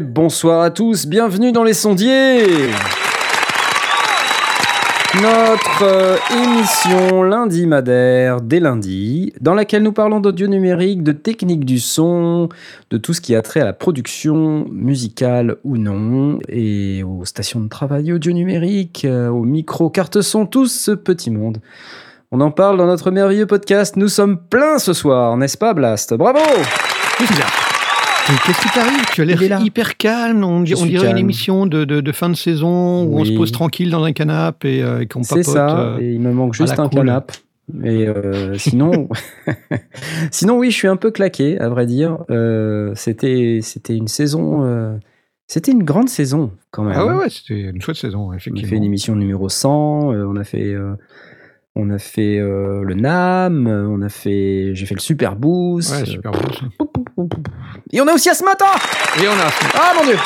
Bonsoir à tous, bienvenue dans les sondiers Notre euh, émission lundi madère des lundis, dans laquelle nous parlons d'audio numérique, de technique du son, de tout ce qui a trait à la production musicale ou non, et aux stations de travail audio numérique, euh, aux micro, cartes son, tout ce petit monde. On en parle dans notre merveilleux podcast. Nous sommes pleins ce soir, n'est-ce pas, Blast? Bravo Qu'est-ce qui t'arrive Tu as l'air hyper calme. On, dirait calme. une émission de, de- de fin de saison où on se pose tranquille dans un canapé et, euh, et qu'on C'est papote. ça, euh, et il me manque juste un cool. canap. Et euh, sinon, sinon oui, je suis un peu claqué, à vrai dire. Euh, c'était, c'était une saison, c'était une grande saison quand même. Ah ouais, ouais, c'était une chouette saison, On a effectivement. fait une émission numéro 100, euh, on a fait, on a fait euh, le NAM, on a fait, j'ai fait le Super Boost. Ouais, super ça. Et on a aussi Asmata Et on a. Ah mon dieu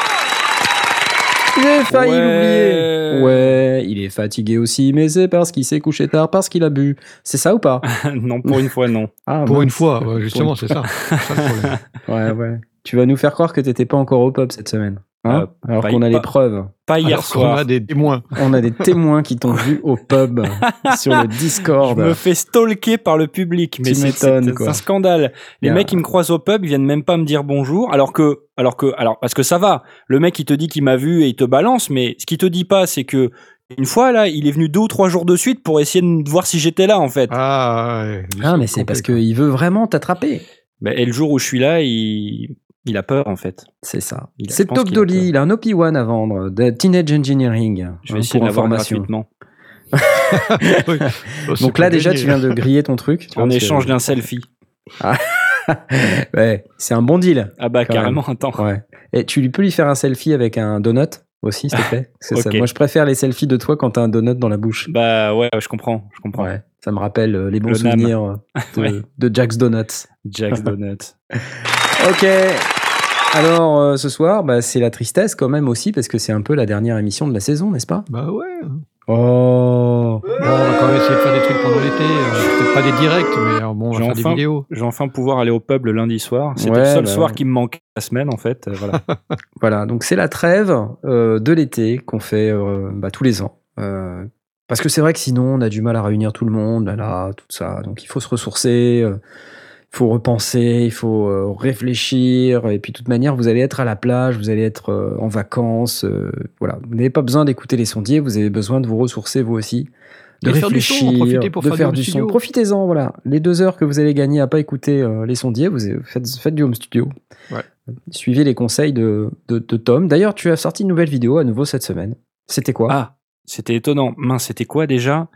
J'ai failli Ouais. l'oublier. Ouais, il est fatigué aussi, mais c'est parce qu'il s'est couché tard, parce qu'il a bu. C'est ça ou pas non, pour une fois, non. Ah, Pour mince. une fois, ouais, justement, c'est ça. C'est ça le problème. Ouais, ouais. Tu vas nous faire croire que t'étais pas encore au pub cette semaine. Hein Euh, Alors qu'on a les preuves. Pas hier Alors soir. a des témoins. On a des témoins qui t'ont vu au pub sur le Je Discord. me fais stalker par le public, mais Tu c'est un scandale. Les mecs, ils me croisent au pub, ils viennent même pas me dire bonjour, alors que, alors que, alors parce que ça va. Le mec, il te dit qu'il m'a vu et il te balance, mais ce qu'il te dit pas, c'est que une fois là, il est venu deux ou trois jours de suite pour essayer de voir si j'étais là en fait. Ah, ouais. Ah, mais c'est parce qu'il veut vraiment t'attraper. Et le jour où je suis là, il, il a peur en fait. C'est ça. C'est Top a Dolly, il a un OP1 à vendre de Teenage Engineering. Je vais hein, essayer pour de information. Oui. Oh, Donc là, déjà, tu viens de griller ton truc. En échange d'un selfie. ouais, c'est un bon deal. Ah bah carrément, attends. Ouais. Et tu lui peux lui faire un selfie avec un donut aussi, s'il te plaît? Ça-. Moi, je préfère les selfies de toi quand t'as un donut dans la bouche. Bah ouais, je comprends, je comprends. Ouais. Ça me rappelle euh, les bons Le souvenirs euh, de, Ouais. de Jack's Donuts. Jack's Donut. Ok. Alors, euh, ce soir, bah, c'est la tristesse quand même aussi, parce que c'est un peu la dernière émission de la saison, n'est-ce pas? Bah ouais. Oh Bon, on va quand même essayer de faire des trucs pendant l'été. euh, Peut-être pas des directs, mais euh, bon, on va J'ai faire enfin- des vidéos. Je vais enfin pouvoir aller au pub le lundi soir. C'était Ouais, le seul bah soir ouais. qui me manquait la semaine en fait. Euh, Voilà. Voilà, donc c'est la trêve euh, de l'été qu'on fait euh, bah, tous les ans. Euh, parce que c'est vrai que sinon, on a du mal à réunir tout le monde, là, là, tout ça. Donc il faut se ressourcer, euh, faut repenser, il faut euh, réfléchir. Et puis de toute manière, vous allez être à la plage, vous allez être euh, en vacances. euh, voilà, vous n'avez pas besoin d'écouter les sondiers, vous avez besoin de vous ressourcer vous aussi. De Et faire du son, en réfléchir, profiter pour de faire du faire du studio. son. Profitez-en, voilà. Les deux heures que vous allez gagner à pas écouter euh, les sondiers, vous faites, faites du home studio. Ouais. Suivez les conseils de, de, de Tom. D'ailleurs, tu as sorti une nouvelle vidéo à nouveau cette semaine. C'était quoi? Ah, c'était étonnant. Mince, c'était quoi déjà?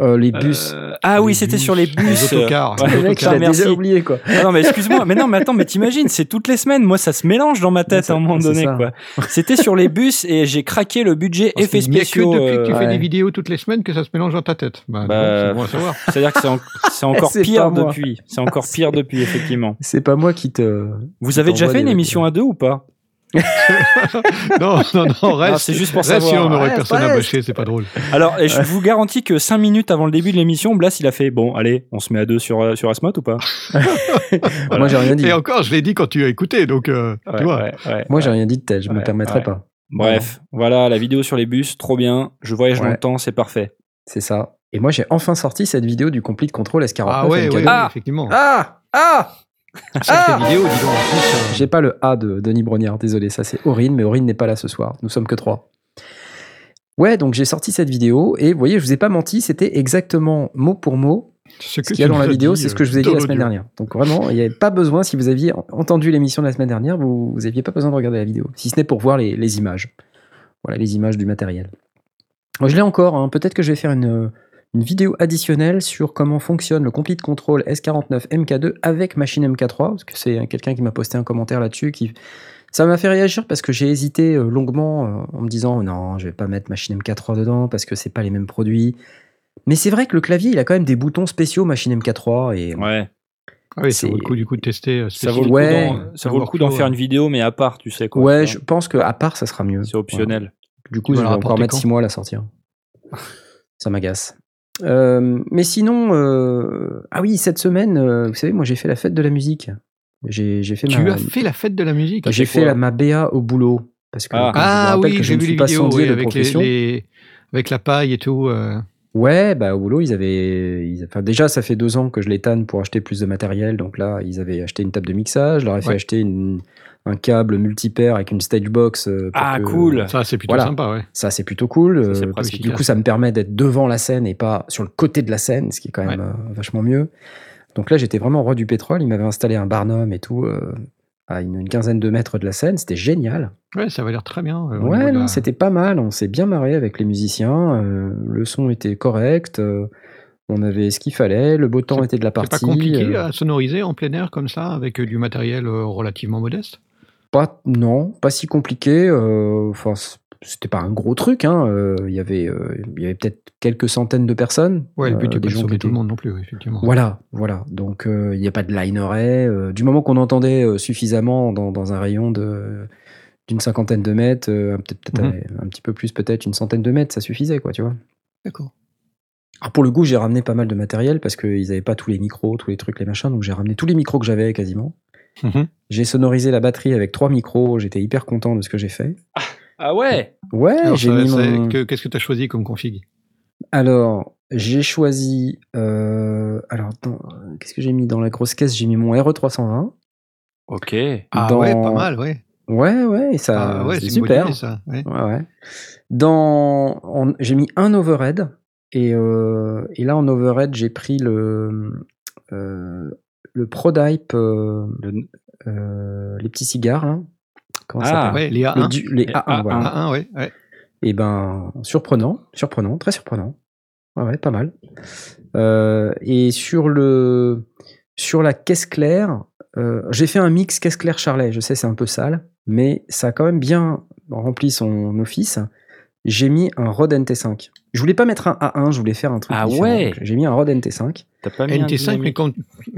Euh, Les bus. Euh, Ah oui, Les c'était sur les les bus. autocars. Ouais, Les mec, autocars, déjà oublié, quoi. Ah non, mais excuse-moi. Mais non, mais attends, mais t'imagines, c'est toutes les semaines. Moi, ça se mélange dans ma tête c'est- à un moment c'est donné, ça. quoi. C'était sur les bus et j'ai craqué le budget Parce effets spéciaux. depuis que tu euh, fais ouais. des vidéos toutes les semaines que ça se mélange dans ta tête. Bah, Bah, c'est bon à savoir. C'est-à-dire que c'est en- c'est encore C'est pire depuis. C'est encore pire depuis, effectivement. C'est pas moi qui te. Vous avez déjà fait une émission à deux ou pas? non, non, non, reste. C'est juste pour reste, savoir. sinon on n'aurait Reste, personne à reste. bâcher, c'est pas drôle. Alors, et je vous garantis que 5 minutes avant le début de l'émission, Blas, il a fait Bon, allez, on se met à deux sur, euh, sur Asmod ou pas? Moi, j'ai rien dit. Et encore, je l'ai dit quand tu as écouté, donc euh, Ouais, tu vois. ouais, ouais, Moi, ouais. j'ai rien dit de tel. Je me permettrai ouais. pas. Bref, voilà, la vidéo sur les bus, trop bien. Je voyage dans Ouais. le temps, c'est parfait. C'est ça. Et moi, j'ai enfin sorti cette vidéo du Complete Control S49. Ah ouais, MK2. ouais, Ah effectivement. Ah Ah ah vidéo, dis donc. En plus, euh, J'ai pas le A de Denis Brognard, désolé, ça c'est Aurine, mais Aurine n'est pas là ce soir, nous sommes que trois. Ouais, donc j'ai sorti cette vidéo et vous voyez, je vous ai pas menti, c'était exactement mot pour mot ce qu'il y a dans la vidéo, c'est ce que je vous ai euh, dit la semaine dernière. Donc vraiment, il n'y avait pas besoin, si vous aviez entendu l'émission de la semaine dernière, vous n'aviez pas besoin de regarder la vidéo, si ce n'est pour voir les, les images. Voilà, les images du matériel. Moi, je l'ai encore, hein. peut-être que je vais faire une, une vidéo additionnelle sur comment fonctionne le Complete Control S49 MK2 avec machine MK3, parce que c'est quelqu'un qui m'a posté un commentaire là-dessus qui... Ça m'a fait réagir parce que j'ai hésité euh, longuement euh, en me disant non, je vais pas mettre machine MK3 dedans parce que c'est pas les mêmes produits. Mais c'est vrai que le clavier, il a quand même des boutons spéciaux machine MK3 et Ouais. Ah oui, ça vaut le coup du coup de tester. euh, Ça vaut le coup Ouais. d'en- ça vaut le coup d'en faire une vidéo, mais à part, tu sais quoi. ouais, je pense que à part ça sera mieux. C'est optionnel. Ouais. Du coup, je vais encore mettre quand 6 mois à la sortir. ça m'agace. Euh, mais sinon, euh, ah oui, cette semaine, euh, vous savez, moi j'ai fait la fête de la musique. J'ai j'ai fait Tu ma, as fait la fête de la musique? j'ai fait la, ma BA au boulot. Parce que Ah. Ah oui, j'ai ne vu suis les pas vidéos de avec, les, profession. les- avec la paille et tout. euh. Ouais, bah au boulot, ils avaient. ils- Enfin, déjà, ça fait deux ans que je les tanne pour acheter plus de matériel. Donc là, ils avaient acheté une table de mixage. Je leur ai fait Ouais. acheter une- un câble multipaire avec une stage box. euh, pour Ah, que- cool. Ça, c'est plutôt Voilà. sympa, ouais. Ça, c'est plutôt cool. Ça, c'est euh, parce que du coup, ça me permet d'être devant la scène et pas sur le côté de la scène, ce qui est quand même Ouais. euh, vachement mieux. Donc là, j'étais vraiment roi du pétrole. Ils m'avaient installé un barnum et tout euh, à une, une quinzaine de mètres de la scène. C'était génial. Ouais, ça va l'air très bien. euh, Ouais, non, la- c'était pas mal. On s'est bien marré avec les musiciens. euh, le son était correct. euh, on avait ce qu'il fallait. Le beau temps C'est- était de la C'est pas partie. compliqué euh, à sonoriser en plein air comme ça, avec du matériel relativement modeste? Pas, non, pas si compliqué. euh, Enfin, c- c'était pas un gros truc. hein, euh, Il y avait, euh, il y avait peut-être quelques centaines de personnes. Ouais, le but euh, n'est des pas de gens qui sauver tout le étaient- monde non plus, effectivement. Voilà, voilà. Donc euh, il n'y a pas de lineré. euh, du moment qu'on entendait euh, suffisamment dans, dans un rayon de d'une cinquantaine de mètres, euh, peut-être peut-être, Mhm. euh, un petit peu plus, peut-être une centaine de mètres, ça suffisait, quoi, tu vois. D'accord. Alors pour le coup, j'ai ramené pas mal de matériel parce qu'ils n'avaient pas tous les micros, tous les trucs, les machins. Donc j'ai ramené tous les micros que j'avais quasiment. Mhm. J'ai sonorisé la batterie avec trois micros. J'étais hyper content de ce que j'ai fait. Ah ouais Ouais, Alors, j'ai mis mon. que- Qu'est-ce que tu as choisi comme config? Alors, j'ai choisi. euh, Alors, qu'est-ce que j'ai mis dans la grosse caisse? J'ai mis mon RE320. Ok. Ah Dans- ouais, pas mal, ouais. Ouais, ouais, et ça, Ah ouais, c'est super. idée, ça. ouais. Ouais, ouais. Dans, en- j'ai mis un overhead et, euh, et là en overhead j'ai pris le euh, le Prodype, euh, Le- euh, les petits cigares là. Comment ça Ah, s'appelle? Ouais, les Le A1. du- les Les A1, A1. voilà. A1, ouais. ouais. Et ben surprenant, surprenant, très surprenant. Ouais, ouais, pas mal. Euh, et sur le sur la caisse claire, euh, j'ai fait un mix caisse claire Charlet. Je sais, c'est un peu sale, mais ça a quand même bien rempli son office. J'ai mis un Rode NT5. Je voulais pas mettre un A1, je voulais faire un truc Ah différent. ouais? J'ai mis un Rode NT5. T'as pas mis un NT5, mais quand,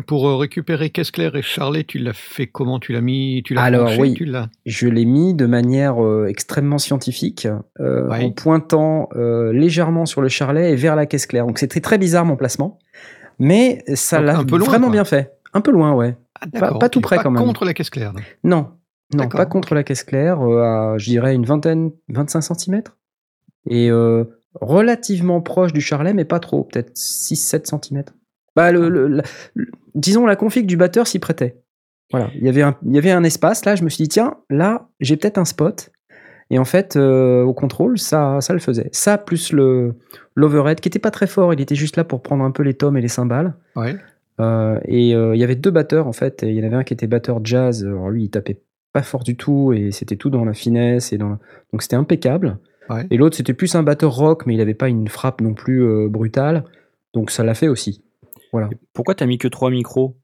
pour euh, récupérer Caisse Claire et Charlet, tu l'as fait comment Tu l'as mis Tu l'as Alors, branché, oui. Tu l'as Je l'ai mis de manière euh, extrêmement scientifique, euh, Ouais. en pointant euh, légèrement sur le charlet et vers la caisse claire. Donc c'était très bizarre mon placement, mais ça Un- l'a un peu loin, vraiment quoi. bien fait. Un peu loin, ouais. Ah, Pas- tout près, quand même. contre la Caisse Claire. là. Non, non, D'accord, pas contre la caisse claire, euh, à, je dirais une vingtaine, 25 cm. Et euh, relativement proche du charlet, mais pas trop, peut-être 6-7 cm. Bah, le, le- la- le- disons, la config du batteur s'y prêtait. Voilà, il y, avait un, il y avait un espace, là, je me suis dit, tiens, là, j'ai peut-être un spot. Et en fait, euh, au contrôle, ça, ça le faisait. Ça, plus le l'overhead, qui était pas très fort, il était juste là pour prendre un peu les tomes et les cymbales. Ouais. Euh, et euh, il y avait deux batteurs en fait. Et il y en avait un qui était batteur jazz. Alors lui, il tapait pas fort du tout et c'était tout dans la finesse et dans. Donc c'était impeccable. Ouais. Et l'autre c'était plus un batteur rock, mais il avait pas une frappe non plus brutale. Donc ça l'a fait aussi. Voilà. Pourquoi t'as mis que trois micros?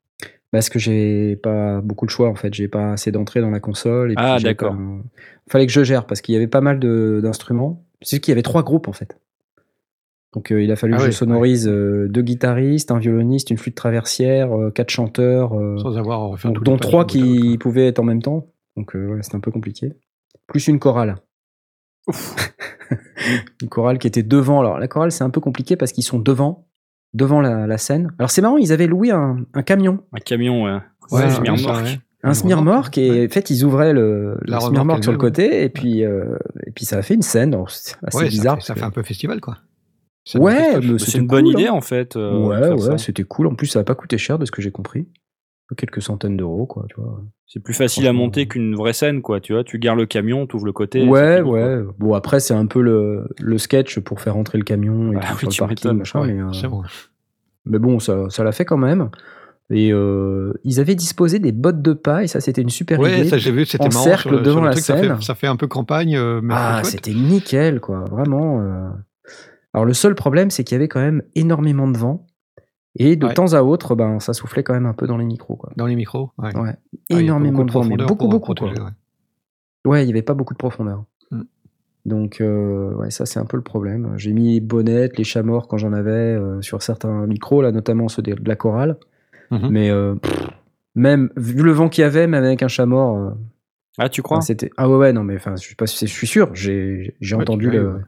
Parce que j'ai pas beaucoup de choix en fait. J'ai pas assez d'entrée dans la console. Et Ah, d'accord. un- Fallait que je gère parce qu'il y avait pas mal de- d'instruments. C'est qu'il y avait trois groupes en fait. Donc euh, il a fallu Ah que je sonorise euh, deux guitaristes, un violoniste, une flûte traversière, euh, quatre chanteurs. euh, Sans avoir à refaire donc, tous dont trois qui quoi. pouvaient être en même temps. Donc euh, ouais, c'était un peu compliqué. Plus une chorale. une chorale qui était devant. Alors la chorale c'est un peu compliqué parce qu'ils sont devant, devant la, la scène. Alors c'est marrant, ils avaient loué un, un camion, Un camion, ouais. Ouais, un ouais. un mark, et ouais. en fait ils ouvraient le, La le sur le côté et puis euh, et puis ça a fait une scène. Alors, c'est assez Ouais, ça bizarre. fait- ça, fait un peu festival, quoi. Ouais, mais C'est c'était une bonne cool, idée hein. en fait. euh, ouais, ouais, c'était cool. En plus, ça a pas coûté cher de ce que j'ai compris. Quelques centaines d'euros, quoi, tu vois. C'est plus facile à monter qu'une vraie scène, quoi. Tu vois, tu gardes le camion, tu ouvres le côté. Ouais, quoi. ouais. Bon, après, c'est un peu le, le sketch pour faire rentrer le camion et Bah tout oui, sur tu le parking, m'étonnes. machin. Ouais, mais, euh, bon. mais bon, ça, ça l'a fait quand même. Et euh, ils avaient disposé des bottes de paille, ça c'était une super Ouais, idée. ça j'ai vu, c'était marrant. cercle sur devant sur la truc, ça scène. fait, ça fait un peu campagne, euh, mais ah, c'était nickel, quoi, vraiment. euh. Alors le seul problème, c'est qu'il y avait quand même énormément de vent. Et de Ouais. temps à autre, ben, ça soufflait quand même un peu dans les micros. Quoi. Dans les micros, ouais. Ouais. Ah, énormément de vent, mais profondeur beaucoup, beaucoup. protéger, quoi. ouais. Il n'y avait pas beaucoup de profondeur. Mm. Donc, euh, ouais, ça, c'est un peu le problème. J'ai mis les bonnettes, les chats morts quand j'en avais euh, sur certains micros, là, notamment ceux de la chorale. Mhm. Mais euh, pff, même, vu le vent qu'il y avait, même avec un chat mort, Ah, tu crois? c'était. Ah ouais, ouais, non, mais enfin, je suis, pas, je suis sûr, j'ai Ouais, entendu le.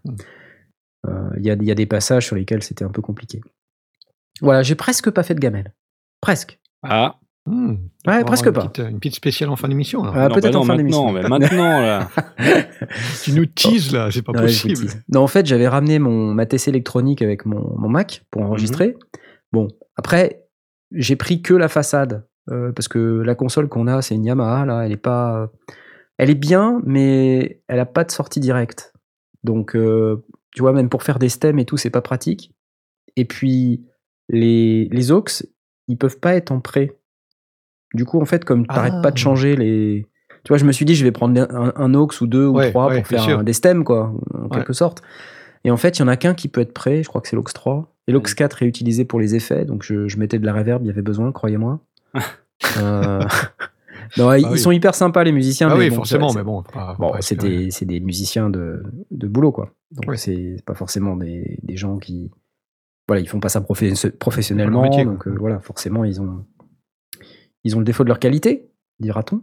Il y, a, il y a des passages sur lesquels c'était un peu compliqué. Voilà, j'ai presque pas fait de gamelle. Presque. Ah, Hmm. Ouais, presque pas. Une petite, une petite spéciale en fin d'émission. Ah, Non, peut-être bah en non, fin maintenant, d'émission. mais maintenant, là. Tu nous teases là, c'est pas Ouais, vous possible. tease. Non, en fait, j'avais ramené mon, ma TC électronique avec mon, mon Mac pour enregistrer. Bon, après, j'ai pris que la façade. euh, parce que la console qu'on a, c'est une Yamaha, là, elle est pas. Elle est bien, mais elle a pas de sortie directe. Donc, euh, tu vois, même pour faire des stems et tout, c'est pas pratique. Et puis, les, les aux, ils peuvent pas être en pré. Du coup, en fait, comme t'arrêtes Ah. pas de changer les. Tu vois, je me suis dit, je vais prendre un, un aux ou deux ou Ouais, trois ouais, pour faire un- des stems, quoi, en quelque sorte. Et en fait, il y en a qu'un qui peut être prêt, je crois que c'est l'aux 3. Et l'aux Mhm. 4 est utilisé pour les effets, donc je, je mettais de la reverb, il y avait besoin, croyez-moi. Euh, non, ouais, ils Ah oui. sont hyper sympas, les musiciens. Ah mais oui, bon, forcément, mais bon. Bon, c'est des, musiciens de, de boulot, quoi. Donc, Ouais. c'est pas forcément des, des gens qui. Voilà, ils font pas ça professionnellement. métier, donc, euh, voilà, forcément, ils ont, ils ont le défaut de leur qualité, dira-t-on.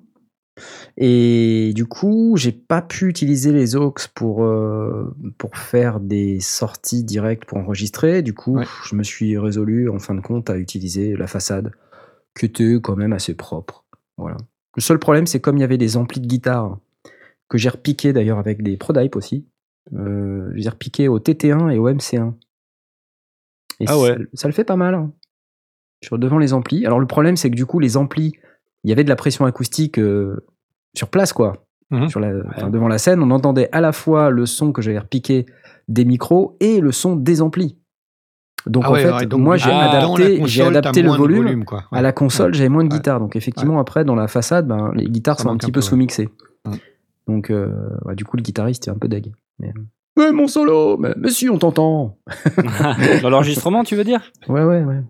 Et du coup, j'ai pas pu utiliser les aux pour, euh, pour faire des sorties directes pour enregistrer. Du coup, Ouais. je me suis résolu, en fin de compte, à utiliser la façade, qui était quand même assez propre. Voilà. Le seul problème, c'est comme il y avait des amplis de guitare que j'ai repiqué d'ailleurs avec des Prodype aussi. Euh, j'ai repiqué au TT1 et au MC1. Et Ah ouais. ça, ça le fait pas mal. hein. Sur devant les amplis. Alors le problème, c'est que du coup, les amplis, il y avait de la pression acoustique euh, sur place, quoi. Sur la, enfin, devant la scène, on entendait à la fois le son que j'avais repiqué des micros et le son des amplis. Donc Ah en ouais, fait, ouais, donc, moi j'ai adapté, j'ai console, adapté le volume, quoi. à la console, j'avais moins de Ouais. guitare. Donc effectivement, après, dans la façade, ben, les guitares Ça sont un petit un peu sous-mixées. Ouais. Donc euh, du coup, le guitariste est un peu deg. Mais, mon solo mais, mais si, on t'entend Dans l'enregistrement, tu veux dire? Ouais, ouais, ouais.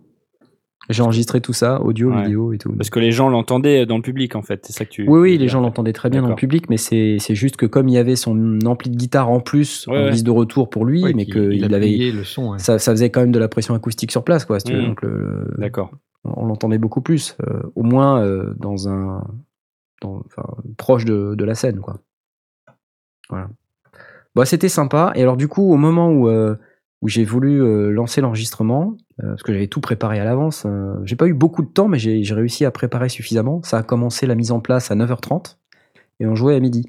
J'ai enregistré tout ça, audio, Ouais. vidéo et tout. Parce que les gens l'entendaient dans le public, en fait. C'est ça que tu. Oui, oui, les gens l'entendaient très bien dans le D'accord. public, mais c'est c'est juste que comme il y avait son ampli de guitare en plus, Ouais, en ouais. guise de retour pour lui, Ouais, mais qu'il- il a avait. le son. ouais. Ça, ça faisait quand même de la pression acoustique sur place, quoi, si tu veux. Donc le, D'accord. on l'entendait beaucoup plus, euh, au moins euh, dans un, dans- enfin, proche de, de la scène, quoi. Voilà. Bah, c'était sympa. Et alors du coup, au moment où, euh, où j'ai voulu euh, lancer l'enregistrement, euh, parce que j'avais tout préparé à l'avance, j'ai pas eu beaucoup de temps, mais j'ai j'ai réussi à préparer suffisamment. Ça a commencé la mise en place à 9h30 et on jouait à midi.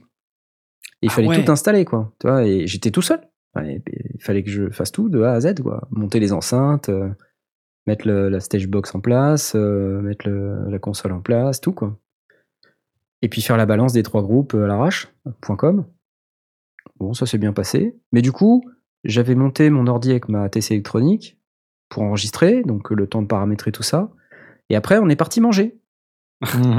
Et il Ah fallait ouais. tout installer, quoi. Tu vois, et j'étais tout seul. Il fallait que je fasse tout de A à Z, quoi. Monter les enceintes, mettre le- la stage box en place, mettre le- la console en place, tout, quoi. Et puis faire la balance des trois groupes à l'arrache, point .com. Bon, ça s'est bien passé. Mais du coup, j'avais monté mon ordi avec ma TC électronique pour enregistrer, donc euh, le temps de paramétrer tout ça. Et après, on est parti manger.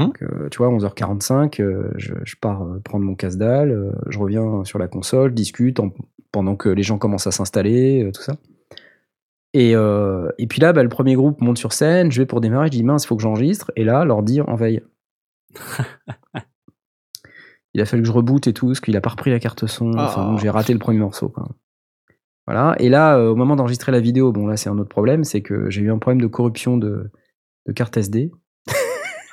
Donc, euh, tu vois, 11h45, euh, je, je pars prendre mon casse-dalle, euh, je reviens sur la console, discute en- pendant que les gens commencent à s'installer, tout ça. Et, et puis là, bah, le premier groupe monte sur scène, je vais pour démarrer, je dis mince, il faut que j'enregistre. Et là, l'ordi en veille. il a fallu que je reboote et tout, parce qu'il a pas repris la carte son. Enfin, Ah. donc j'ai raté le premier morceau. Quoi. Voilà. Et là, euh, au moment d'enregistrer la vidéo, bon, là, c'est un autre problème, c'est que j'ai eu un problème de corruption de, de carte SD.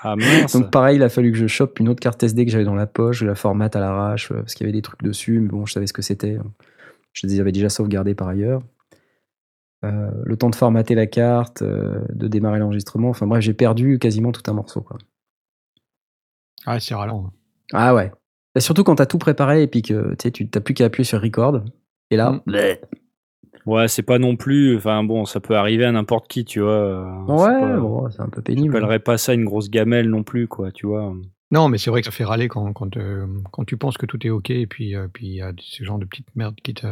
Ah mince. Donc pareil, il a fallu que je chope une autre carte SD que j'avais dans la poche, je la formate à l'arrache, euh, parce qu'il y avait des trucs dessus, mais bon, je savais ce que c'était. Je les avais déjà sauvegardés par ailleurs. Euh, le temps de formater la carte, euh, de démarrer l'enregistrement, enfin bref, j'ai perdu quasiment tout un morceau. Quoi. Ah, c'est ralent. Ah ouais. Et surtout quand t'as tout préparé et puis que tu sais, tu t'as plus qu'à appuyer sur record. Et là, Mm. bleh. Ouais, c'est pas non plus. Enfin bon, ça peut arriver à n'importe qui, tu vois. euh, c'est ouais, bon, c'est un peu Je pénible. appellerais pas ça une grosse gamelle non plus, quoi, tu vois. Non, mais c'est vrai que ça fait râler quand, quand, euh, quand tu penses que tout est OK et puis euh, puis il y a ce genre de petites merdes qui te.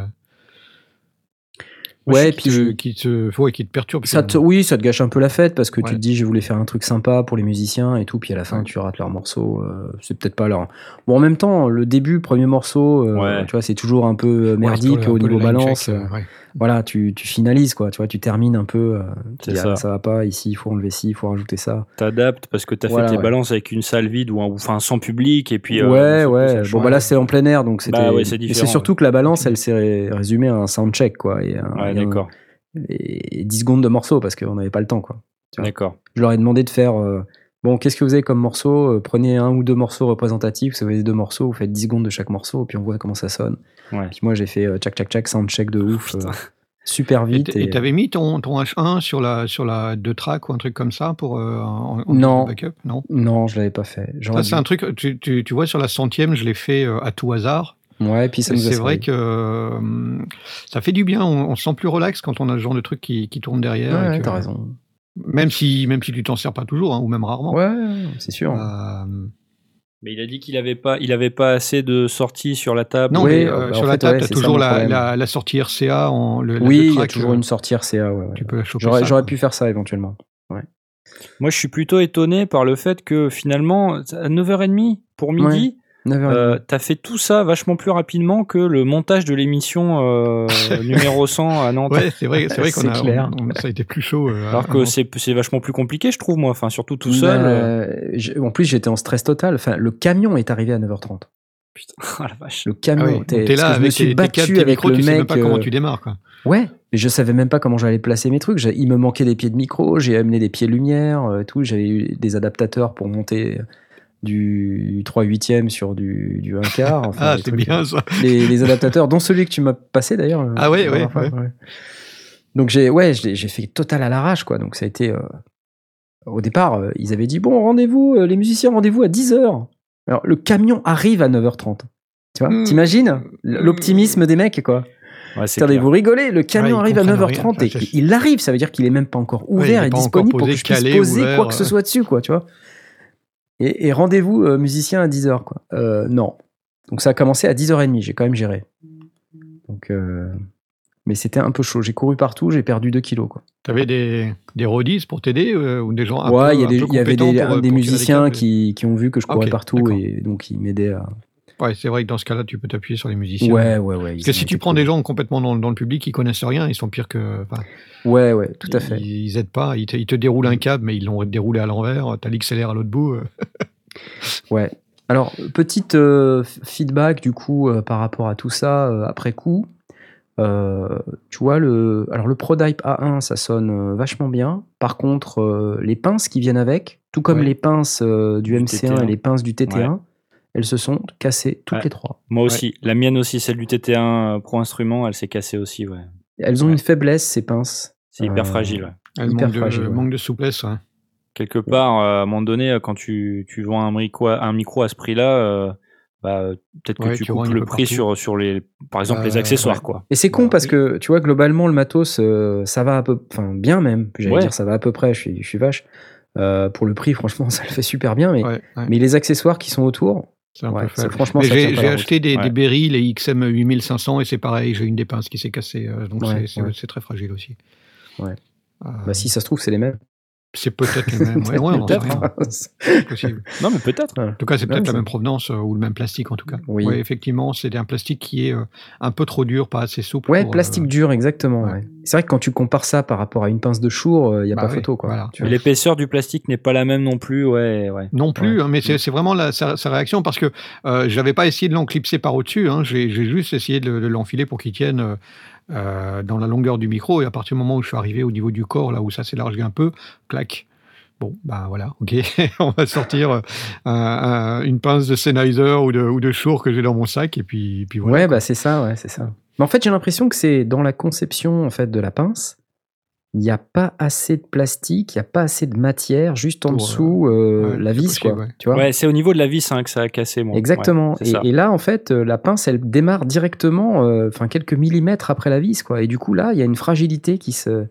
Ouais, qui puis te, qui te, ouais, qui te perturbent. Ça te, oui, ça te gâche un peu la fête parce que tu te dis je voulais faire un truc sympa pour les musiciens et tout, puis à la fin tu rates leur morceau. euh, c'est peut-être pas leur. Bon, en même temps, le début, premier morceau, euh, tu vois, c'est toujours un peu euh, merdique au niveau balance. check, euh, ouais. Voilà, tu, tu finalises quoi, tu vois, tu termines un peu. euh, tu dis, ah, ça. va pas, ici il faut enlever ci, il faut rajouter ça. T'adaptes parce que t'as Voilà, fait tes ouais. balances avec une salle vide ou un, enfin sans public et puis. euh, ouais, ouais. ça Bon, bah là c'est en plein air donc c'était. Bah ouais, c'est surtout que la balance elle s'est ré- résumée à un soundcheck quoi. Et, un- Ouais, d'accord, et 10 secondes de morceau parce qu'on n'avait pas le temps quoi. tu d'accord. Je leur ai demandé de faire euh, bon, qu'est-ce que vous avez comme morceau Prenez un ou deux morceaux représentatifs. Vous avez deux morceaux, vous faites 10 secondes de chaque morceau, et puis on voit comment ça sonne. Ouais. Puis moi, j'ai fait euh, tchac tchac tchac, soundcheck de ouf. euh, super vite. et et- t'avais mis ton, ton H1 sur la, sur la 2 track ou un truc comme ça pour euh, en, en Non. backup? Non. Non, je l'avais pas fait. Ça, c'est un truc, tu, tu, tu vois, sur la centième, je l'ai fait euh, à tout hasard. Ouais, puis ça c'est vrai que euh, ça fait du bien. On, on se sent plus relax quand on a ce genre de truc qui, qui tourne derrière. Ouais, ouais, que- raison. Même si, même si tu t'en sers pas toujours, hein, ou même rarement. Ouais, c'est sûr. Mais il a dit qu'il avait pas, il avait pas assez de sorties sur la table. non, Oui, mais euh, euh, bah, sur la fait, table, ouais, t'as c'est ça toujours la, problème. la, la sortie RCA en le, la oui, il y a toujours euh, une sortie RCA. Ouais, ouais. Tu peux la choper. J'aurais ça, j'aurais quoi. pu faire ça éventuellement. Moi, je suis plutôt étonné par le fait que finalement, à 9h30 pour midi, 9h30. Euh, t'as fait tout ça vachement plus rapidement que le montage de l'émission euh, numéro 100 à Nantes. Ouais, c'est vrai, c'est vrai qu'on C'est a, clair. on- on- ça a été plus chaud. euh, Alors que c'est c'est vachement plus compliqué, je trouve, moi. Enfin, surtout tout seul. Bah, euh, en plus, j'étais en stress total. Enfin, le camion est arrivé à 9h30. Putain, oh la vache. Le Ah camion. oui, t'es- là que je me avec suis tes, tes battu câbles, tes avec micros, le tu sais même pas comment tu démarres. Quoi. Ouais, mais je savais même pas comment j'allais placer mes trucs. J'ai- Il me manquait des pieds de micro, j'ai amené des pieds lumière, euh, tout. J'avais eu des adaptateurs pour monter du 3 8 sur du, du 1 quart. enfin, Ah, c'est bien ça. les, les adaptateurs, dont celui que tu m'as passé d'ailleurs. euh, Ah ouais, la ouais, ouais. Donc j'ai ouais, j'ai fait total à l'arrache quoi. Donc ça a été euh, au départ, euh, ils avaient dit bon, rendez-vous euh, les musiciens, rendez-vous à 10h. Alors le camion arrive à 9h30. Tu vois Hmm. T'imagines l'optimisme des mecs quoi. Ouais, Attendez, vous rigolez, le camion Ouais, arrive à comprennent 9h30 rien. et il arrive, ça veut dire qu'il est même pas encore ouvert est et disponible pour posé, que je puisse poser ouvert, quoi que ce soit dessus quoi, tu vois. Et, et rendez-vous euh, musicien à 10h quoi. Euh, non. Donc ça a commencé à 10h30, j'ai quand même géré. Donc euh, mais c'était un peu chaud, j'ai couru partout, j'ai perdu 2 kilos quoi. T'avais des, des roadies pour t'aider ou des gens un ouais, il y, avait des, pour, musiciens qui, qui ont vu que je courais partout et donc ils m'aidaient à. Ouais, c'est vrai que dans ce cas-là, tu peux t'appuyer sur les musiciens. Ouais, ouais, ouais. Parce que si tu prends des gens complètement dans, dans le public qui connaissent rien, ils sont pires que. Ouais, ouais, tout à fait. Ils, ils aident pas, ils te, ils te déroulent un câble, mais ils l'ont déroulé à l'envers. T'as l'XLR à l'autre bout. euh. Ouais. Alors, petite euh, feedback du coup euh, par rapport à tout ça euh, après coup. Euh, tu vois, le, alors le ProDype A1, ça sonne euh, vachement bien. Par contre, euh, les pinces qui viennent avec, tout comme Ouais. les pinces euh, du, Du MC1 TT1. et les pinces du TT1, Ouais. Elles se sont cassées toutes Ouais. les trois. Moi aussi. La mienne aussi, celle du TT1 Pro Instrument, elle s'est cassée aussi, ouais. Elles ont Ouais. une faiblesse, ces pinces. C'est hyper Euh, fragile, ouais. Elles Hyper manquent de, fragile, ouais. manquent de souplesse. Quelque part, euh, à un moment donné, euh, quand tu, tu vends un micro, à- un micro à ce prix-là, euh, bah, euh, peut-être que Ouais, tu tu coupes le prix partout. sur, sur les, par exemple, les Euh, accessoires, ouais. quoi. Et c'est con parce que tu vois globalement le matos euh, ça va à peu enfin bien même j'allais Ouais. dire ça va à peu près je suis je suis vache Euh, pour le prix franchement ça le fait super bien mais Ouais, ouais, mais les accessoires qui sont autour un ouais, peu ça, faible. franchement J'ai acheté des, Ouais. des Berry, les XM 8500, et c'est pareil, j'ai une des pinces qui s'est cassée. euh, donc Ouais, c'est- très fragile aussi. Ouais. Euh, bah si ça se trouve c'est les mêmes C'est peut-être les mêmes. Ouais, ouais, c'est possible. Non, mais peut-être. En tout cas, c'est peut-être la même provenance euh, ou le même plastique en tout cas. Oui. Ouais, effectivement, c'est un plastique qui est euh, un peu trop dur, pas assez souple. ouais pour, plastique euh, dur exactement ouais. ouais. c'est vrai que quand tu compares ça par rapport à une pince de chour il y a bah pas photo quoi voilà. L'épaisseur du plastique n'est pas la même non plus, ouais, ouais. Non plus, Ouais. hein, mais c'est vraiment la- sa, sa réaction parce que euh, j'avais pas essayé de l'enclipser par au-dessus. hein, J'ai juste essayé de, le- de l'enfiler pour qu'il tienne euh, euh, dans la longueur du micro. Et à partir du moment où je suis arrivé au niveau du corps, là où ça s'élargit un peu, clac. Bon, bah voilà, ok, on va sortir euh, un- un- une pince de Sennheiser ou de, ou de Shure que j'ai dans mon sac et puis, puis voilà. ouais bah c'est ça ouais c'est ça mais en fait j'ai l'impression que c'est dans la conception en fait de la pince il n'y a pas assez de plastique, il n'y a pas assez de matière juste en dessous euh, ouais, la vis, possible, quoi. ouais. Tu vois Ouais, c'est au niveau de la vis hein, que ça a cassé, moi. Exactement. Et, là, en fait, euh, la pince, elle démarre directement, euh, enfin quelques millimètres après la vis, quoi. Et du coup, là, il y a une fragilité qui se,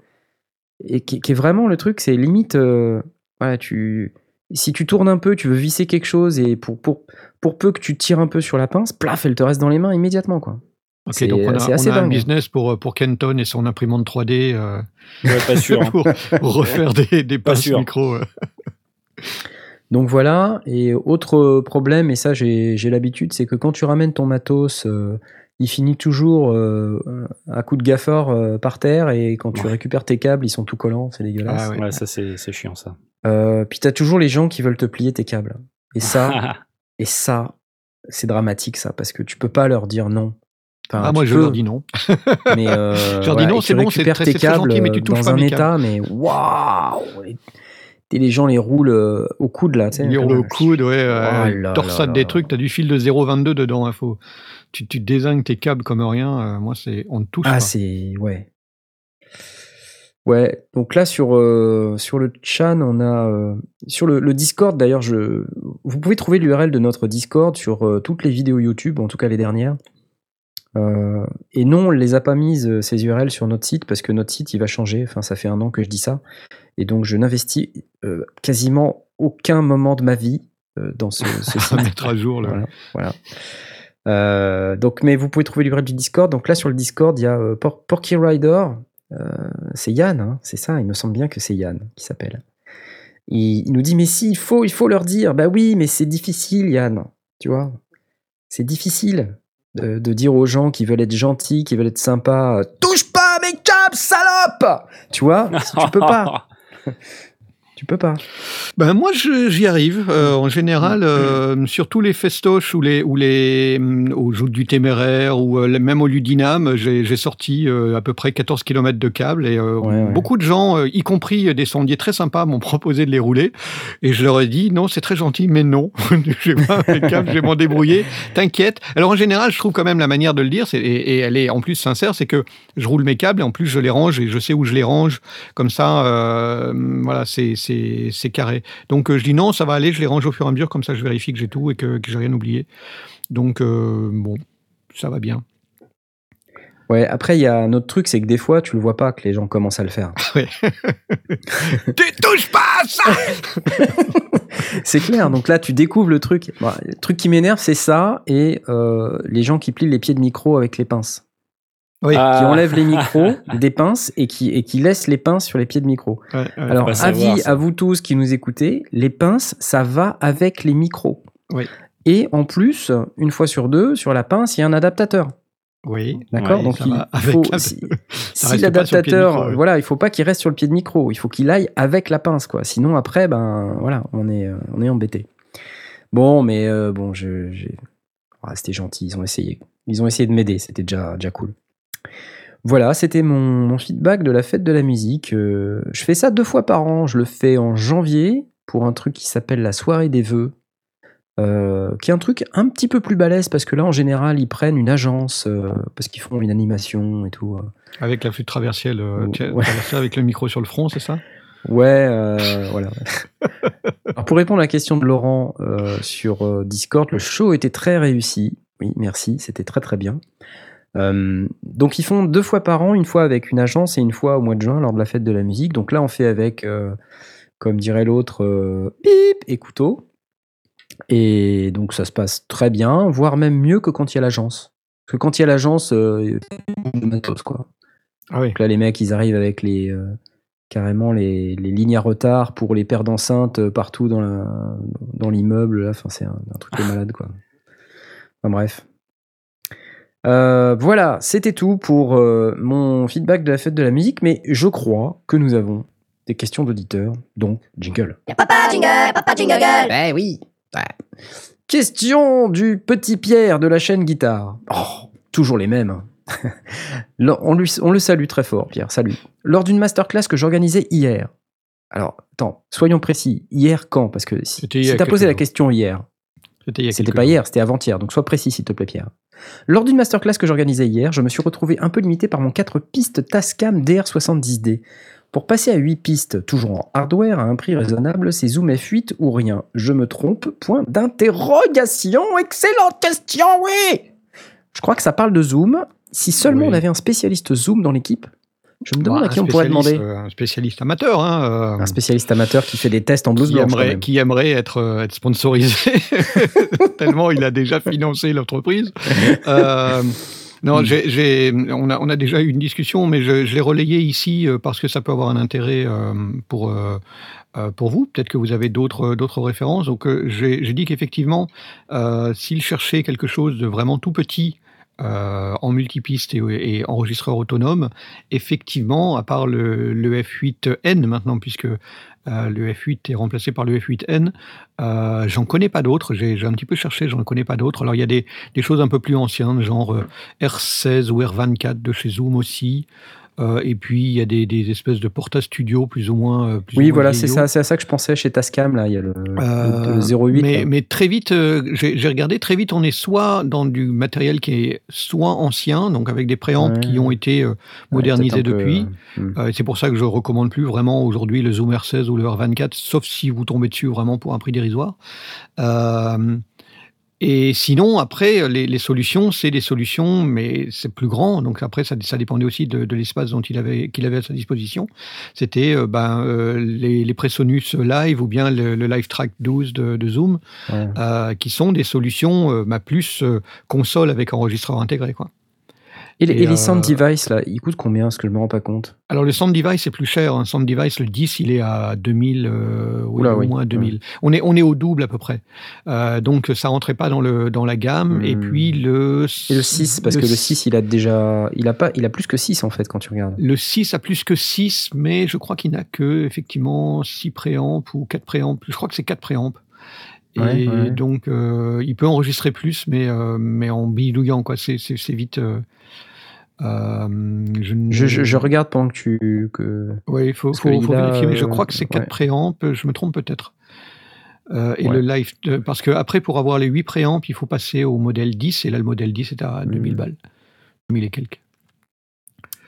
et qui, qui est vraiment le truc, c'est limite, euh, voilà, tu, si tu tournes un peu, tu veux visser quelque chose et pour pour pour peu que tu tires un peu sur la pince, plaf, elle te reste dans les mains immédiatement, quoi. Ok, c'est- donc on a, c'est on a un business pour, euh, pour Kenton et son imprimante 3D euh, Ouais, pas sûr. hein. pour, pour refaire des, des Pas pinces sûr. micro. euh. Donc voilà. Et autre problème, et ça j'ai j'ai l'habitude, c'est que quand tu ramènes ton matos, euh, il finit toujours euh, à coup de gaffeur euh, par terre, et quand tu Ouais. récupères tes câbles, ils sont tout collants, c'est dégueulasse. Ah ouais. Ouais, ça, c'est c'est chiant, ça. Euh, puis t'as toujours les gens qui veulent te plier tes câbles. Et ça, et ça, c'est dramatique ça, parce que tu peux pas leur dire non. Ah, moi, tu je peux, leur dis non. mais euh, Je leur dis voilà, non, c'est bon, c'est très- tes câbles gentil, mais tu euh, touches dans pas un mes état, mais waouh Et- les gens les roulent euh, au coude là. Ils hurlent comme- au coude, ouais, euh, Oh torsade des trucs, t'as du fil de 0,22 dedans, faut. Tu, tu désignes tes câbles comme rien, euh, moi, c'est on ne touche Ah, c'est. Ouais. Ouais, donc là sur, euh, sur le chan, on a euh, sur le, le Discord d'ailleurs, je, vous pouvez trouver l'URL de notre Discord sur euh, toutes les vidéos YouTube, en tout cas les dernières. Euh, et non, on les a pas mises euh, ces URL sur notre site parce que notre site il va changer. Enfin, ça fait un an que je dis ça, et donc je n'investis euh, quasiment aucun moment de ma vie euh, dans ce, ce site. mettre à jour. le- Voilà, voilà. Donc, mais vous pouvez trouver l'URL du Discord. Donc là, sur le Discord, il y a Por- Porky Rider. C'est Yann, hein, c'est ça. Il me semble bien que c'est Yann qui s'appelle. Il, il nous dit mais si, il faut, il faut leur dire. Bah oui, mais c'est difficile, Yann. Tu vois, c'est difficile de, dire aux gens qui veulent être gentils, qui veulent être sympas. Touche pas à mes câbles, salope. Tu vois, tu peux pas. Tu peux pas. Ben moi, je- j'y arrive. Euh, en général, euh, surtout les festoches ou les ou les hum, au jour du téméraire ou euh, même au Ludinam, j'ai sorti euh, à peu près 14 km de câbles et Ouais, ouais. beaucoup de gens, y compris des sondiers très sympas, m'ont proposé de les rouler et je leur ai dit non, c'est très gentil, mais non, j'ai pas mes câbles, je vais m'en débrouiller. T'inquiète. Alors en général, je trouve quand même la manière de le dire, et, et elle est en plus sincère, c'est que je roule mes câbles et en plus je les range et je sais où je les range. Comme ça, voilà, c'est c'est carré. Donc euh, je dis non, ça va aller, je les range au fur et à mesure, comme ça je vérifie que j'ai tout et que, que j'ai rien oublié. Donc euh, bon, ça va bien. Ouais, après, il y a un autre truc, c'est que des fois, tu le vois pas que les gens commencent à le faire. tu touches pas à ça C'est clair. Donc là, tu découvres le truc. Bon, le truc qui m'énerve, c'est ça et euh, les gens qui plient les pieds de micro avec les pinces. Oui. Qui Ah. enlèvent les micros des pinces et qui, et qui laissent les pinces sur les pieds de micro. Ouais, ouais. Alors, avis à vous tous qui nous écoutez, les pinces, ça va avec les micros. Oui. Et en plus, une fois sur deux, sur la pince, il y a un adaptateur. oui, D'accord ouais, Donc, ça il va avec faut, la- si, l'adaptateur, voilà, il faut pas qu'il reste sur le pied de micro. Il faut qu'il aille avec la pince, quoi. Sinon, après, ben, voilà, on est, euh, on est embêté. Bon, mais euh, bon, je, j'ai, ah, c'était gentil. Ils ont essayé. Ils ont essayé de m'aider. C'était déjà, déjà cool. Voilà, c'était mon, mon feedback de la fête de la musique. Euh, je fais ça deux fois par an. Je le fais en janvier pour un truc qui s'appelle la soirée des vœux. Euh, qui est un truc un petit peu plus balèze parce que là en général ils prennent une agence euh, parce qu'ils font une animation et tout. Avec la flûte traversielle, Ouais. avec le micro sur le front, c'est ça? Ouais, voilà. Alors, pour répondre à la question de Laurent sur Discord, le show était très réussi. Oui, merci, c'était très très bien. Euh, donc ils font deux fois par an, une fois avec une agence et une fois au mois de juin lors de la fête de la musique. Donc là on fait avec, euh, comme dirait l'autre, euh, pip et couteau. Et donc ça se passe très bien, voire même mieux que quand il y a l'agence. Parce que quand il y a l'agence, euh, matos quoi. Ah oui. Donc là, les mecs, ils arrivent avec les carrément les, les lignes à retard pour les paires d'enceintes partout dans l'immeuble. Enfin, c'est un, un truc de malade, quoi. Enfin bref. Euh, voilà, c'était tout pour euh, mon feedback de la fête de la musique, mais je crois que nous avons des questions d'auditeurs, donc jingle. Papa jingle, papa jingle. Ben oui. Ouais. Question du petit Pierre de la chaîne Guitare. Oh, toujours les mêmes. hein. On, lui- on le salue très fort, Pierre. Salut. Lors d'une masterclass que j'organisais hier. Alors, attends, soyons précis. Hier quand? Parce que si, y si a t'as posé la question hier, C'était y a pas jours. hier, c'était avant-hier. Donc sois précis, s'il te plaît, Pierre. Lors d'une masterclass que j'organisais hier, je me suis retrouvé un peu limité par mon 4 pistes Tascam DR70D. Pour passer à 8 pistes, toujours en hardware, à un prix raisonnable, c'est Zoom F8 ou rien. Je me trompe Point d'interrogation Excellente question, oui Je crois que ça parle de Zoom. Si seulement Oui. on avait un spécialiste Zoom dans l'équipe, je me demande Bah, à qui on pourrait demander. euh, Un spécialiste amateur, hein, euh, Un spécialiste amateur qui fait des tests en blouse qui, blanche. quand aimerait, même. qui aimerait être, euh, être sponsorisé, tellement il a déjà financé l'entreprise. Euh, non, on, a, on a déjà eu une discussion, mais je, je l'ai relayé ici parce que ça peut avoir un intérêt pour, pour vous. Peut-être que vous avez d'autres références. Donc, j'ai dit qu'effectivement, s'il cherchait quelque chose de vraiment tout petit, euh, en multipiste et, et enregistreur autonome, effectivement, à part le, le F8N maintenant, puisque euh, le F8 est remplacé par le F8N, euh, j'en connais pas d'autres. J'ai un petit peu cherché, j'en connais pas d'autres. Alors il y a des, des choses un peu plus anciennes, genre euh, R16 ou R24 de chez Zoom aussi. Euh, et puis il y a des, des espèces de Porta Studio plus ou moins. euh, plus Oui, voilà, c'est ça, c'est à ça que je pensais chez Tascam, là. Il y a le, Euh, le 08. mais, très vite, euh, j'ai regardé, très vite, on est soit dans du matériel qui est soit ancien, donc avec des préamps Ouais. qui ont été Ouais, modernisés peu, depuis. hmm. C'est pour ça que je recommande plus vraiment aujourd'hui le Zoom R16 ou le R24, sauf si vous tombez dessus vraiment pour un prix dérisoire. Euh, et sinon, après, les, les solutions, c'est des solutions, mais c'est plus grand. Donc après, ça, ça dépendait aussi de, de l'espace dont il avait, qu'il avait à sa disposition. C'était euh, ben, euh, les, les Presonus Live ou bien le, le Live Track 12 de, de Zoom, Ouais. euh, qui sont des solutions bah, plus console avec enregistreur intégré. Quoi. Et, les- Et, et les sound euh, devices, là, ils coûtent combien Parce que je me rends pas compte? Alors le sound device c'est plus cher. Un sound device, le 10, il est à 2000, euh, oui, Oula, au oui. moins 2000. On, est, on est au double à peu près. Euh, donc ça rentrait pas dans, le, dans la gamme. Et Hmm. puis le... Et le 6, parce que le 6, il a déjà. Il a, pas, il a plus que 6 en fait quand tu regardes. Le 6 a plus que 6, mais je crois qu'il n'a que effectivement 6 préamps ou 4 préamps. Je crois que c'est 4 Et Ouais, donc, euh, il peut enregistrer plus, mais, euh, mais en bidouillant, quoi. C'est, vite. euh, je, ne- Je, je, je regarde pendant que tu. Que... Oui, il faut, faut, que faut il a, vérifier, mais je crois que c'est 4 ouais. préamps, je me trompe peut-être. Et le live, parce que après, pour avoir les 8 préamps, il faut passer au modèle 10, et là, le modèle 10 est à 2000 Mhm. balles. 2000 et quelques.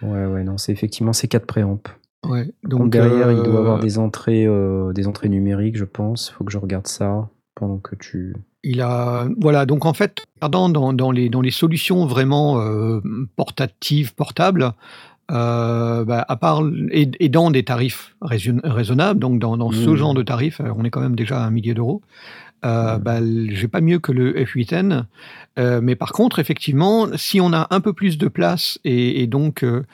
Ouais, ouais, non, c'est effectivement ces 4 préamps. Ouais, Donc donc derrière, il doit avoir des entrées, des entrées numériques, je pense. faut que je regarde ça pendant que tu. Il a voilà donc en fait dans, dans les dans les solutions vraiment euh, portatives portables euh, bah, à part et, et dans des tarifs raison- raisonnables donc dans, dans ce Mhm. genre de tarifs euh, on est quand même déjà à un millier d'euros euh, Mhm. bah, j'ai pas mieux que le F8N Euh, mais par contre effectivement si on a un peu plus de place et, et donc euh,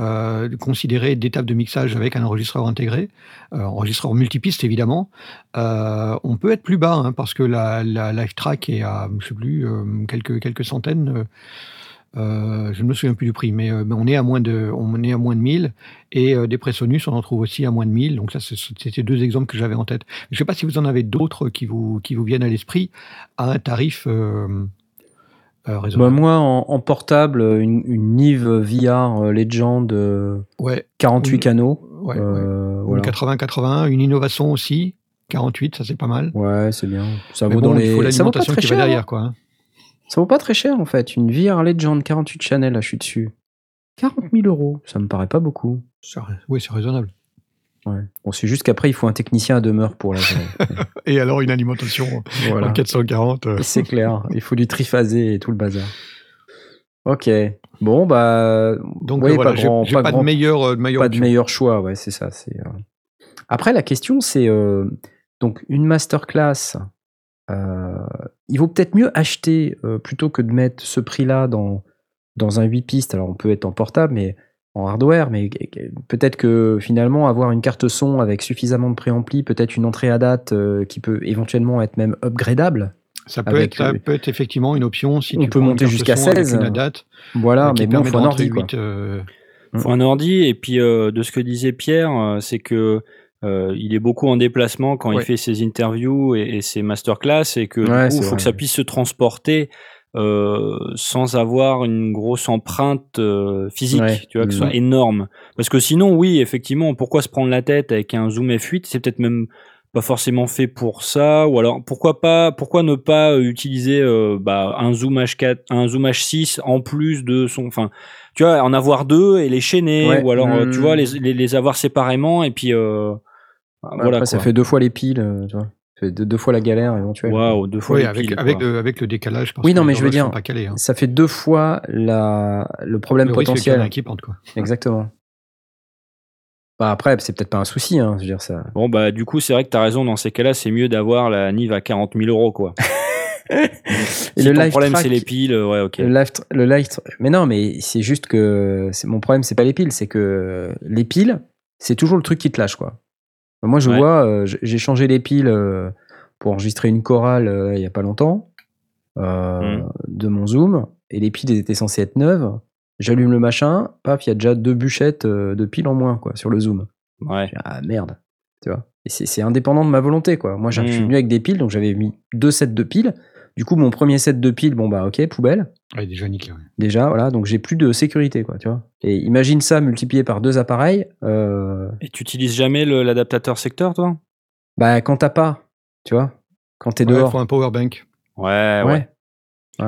euh, considérer des tables de mixage avec un enregistreur intégré, euh, enregistreur multipiste évidemment, euh, on peut être plus bas hein, parce que la, live track est à, je sais plus, euh, quelques, quelques centaines. je ne me souviens plus du prix, mais, on est à moins de, on est à moins de 1000 et des Presonus, on en trouve aussi à moins de 1000. Donc ça, c'était deux exemples que j'avais en tête. Je ne sais pas si vous en avez d'autres qui vous, qui vous viennent à l'esprit à un tarif euh, Bah, moi, en, en portable, une, une Nive VR euh, Legend euh, ouais, 48 Oui. canaux. ouais, ouais. euh, Ou voilà. une 80-81, une innovation aussi, 48, ça c'est pas mal. Ouais, c'est bien. Ça Mais vaut bon, dans il faut les. Ça vaut pas l'alimentation très qui va cher. derrière, hein. quoi. hein. Ça vaut pas très cher en fait. Une VR Legend 48 Channel, là, je suis dessus. 40 000 euros, ça me paraît pas beaucoup. Oui, c'est raisonnable. Ouais. Bon, c'est juste qu'après, il faut un technicien à demeure pour la. Et alors une alimentation voilà. en 440. euh, C'est clair, il faut du triphasé et tout le bazar. Ok. Bon, bah. Donc ouais, voilà, pas j'ai grand- j'ai pas pas, grand- de meilleur, euh, meilleur pas de meilleur choix, ouais, c'est ça. C'est, euh. Après, la question, c'est euh, donc une masterclass. il vaut peut-être mieux acheter plutôt que de mettre ce prix-là dans, dans un 8 pistes. Alors, on peut être en portable, mais en hardware, mais peut-être que finalement, avoir une carte son avec suffisamment de préampli, peut-être une entrée à date euh, qui peut éventuellement être même upgradable. Ça peut, avec, être, ça euh, peut être effectivement une option si on tu peut monter jusqu'à son avec 16, une date Voilà, euh, qui mais bon, permet faut un ordi, quoi. 8, euh, faut un ordi et puis euh, de ce que disait Pierre, euh, c'est que euh, il est beaucoup en déplacement quand Ouais. il fait ses interviews et, et ses masterclass et que Ouais, du coup, c'est il faut vrai. que ça puisse se transporter euh, sans avoir une grosse empreinte euh, physique, Ouais. tu vois, que ce soit Mhm. énorme. Parce que sinon, oui, effectivement, pourquoi se prendre la tête avec un zoom F8 C'est peut-être même pas forcément fait pour ça, ou alors pourquoi pas, pourquoi ne pas utiliser euh, bah, un zoom H4, un zoom H6 en plus de son, enfin, tu vois, en avoir deux et les chaîner, Ouais. ou alors tu vois Mhm. les, les, les avoir séparément et puis euh, voilà. Après, ça fait deux fois les piles, tu vois. Deux, deux fois la galère éventuelle. Waouh, deux fois oui, avec, piles, avec, le, avec le décalage. Parce Oui, non, mais je veux dire, hein. Ça fait deux fois la... le problème Le risque qu'il y en potentiel. qui quoi. Exactement. Bah après, c'est peut-être pas un souci, hein, je veux dire ça. Bon bah du coup c'est vrai que t'as raison dans ces cas-là c'est mieux d'avoir la Nive à 40 000 euros quoi. Et si le ton live problème c'est les piles, euh, ouais ok. Le live, le live mais non, mais c'est juste que c'est mon problème, c'est pas les piles, c'est que les piles, c'est toujours le truc qui te lâche quoi. Moi, je Ouais. vois, euh, j'ai changé les piles euh, pour enregistrer une chorale euh, il y a pas longtemps Mm. de mon Zoom, et les piles étaient censées être neuves. J'allume le machin, paf, il y a déjà deux bûchettes de piles en moins quoi sur le Zoom. Ouais. Ah merde, tu vois. Et c'est indépendant de ma volonté, quoi. Moi, j'ai- je suis Mm. venu avec des piles, donc j'avais mis deux sets de piles. Du coup, mon premier set de piles, bon bah ok, poubelle. Ouais, déjà nickel. ouais. Déjà, voilà, donc j'ai plus de sécurité, quoi, tu vois. Et imagine ça multiplié par deux appareils. euh, Et tu utilises jamais l'adaptateur secteur, toi? Bah, quand t'as pas, tu vois, quand t'es Ouais, dehors. faut un power bank. Ouais, ouais. ouais.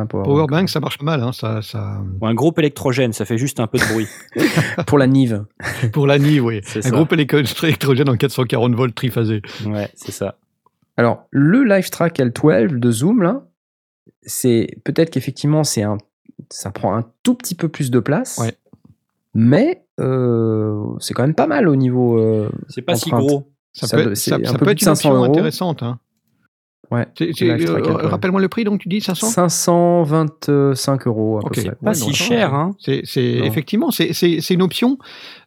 Pour, Power bank, ça marche pas mal. Hein, ça, ça... Ou un groupe électrogène, ça fait juste un peu de bruit. pour la Nive. Pour la Nive, oui. C'est Un ça. groupe électro- électrogène en 440 volts triphasé. Ouais, c'est ça. Alors, le LiveTrack L12 de Zoom, là, c'est peut-être qu'effectivement, c'est un, ça prend un tout petit peu plus de place. Ouais. Mais euh, c'est quand même pas mal au niveau. euh, C'est pas si gros. Ça, Ça peut, être- ça, ça peu peut être une 500 option euros. intéressante. Hein. Ouais, euh, L12. Rappelle-moi le prix, donc tu dis 500 525 euros à peu Ok. près. Pas Ouais, si non, cher, hein. Non. effectivement, c'est, une option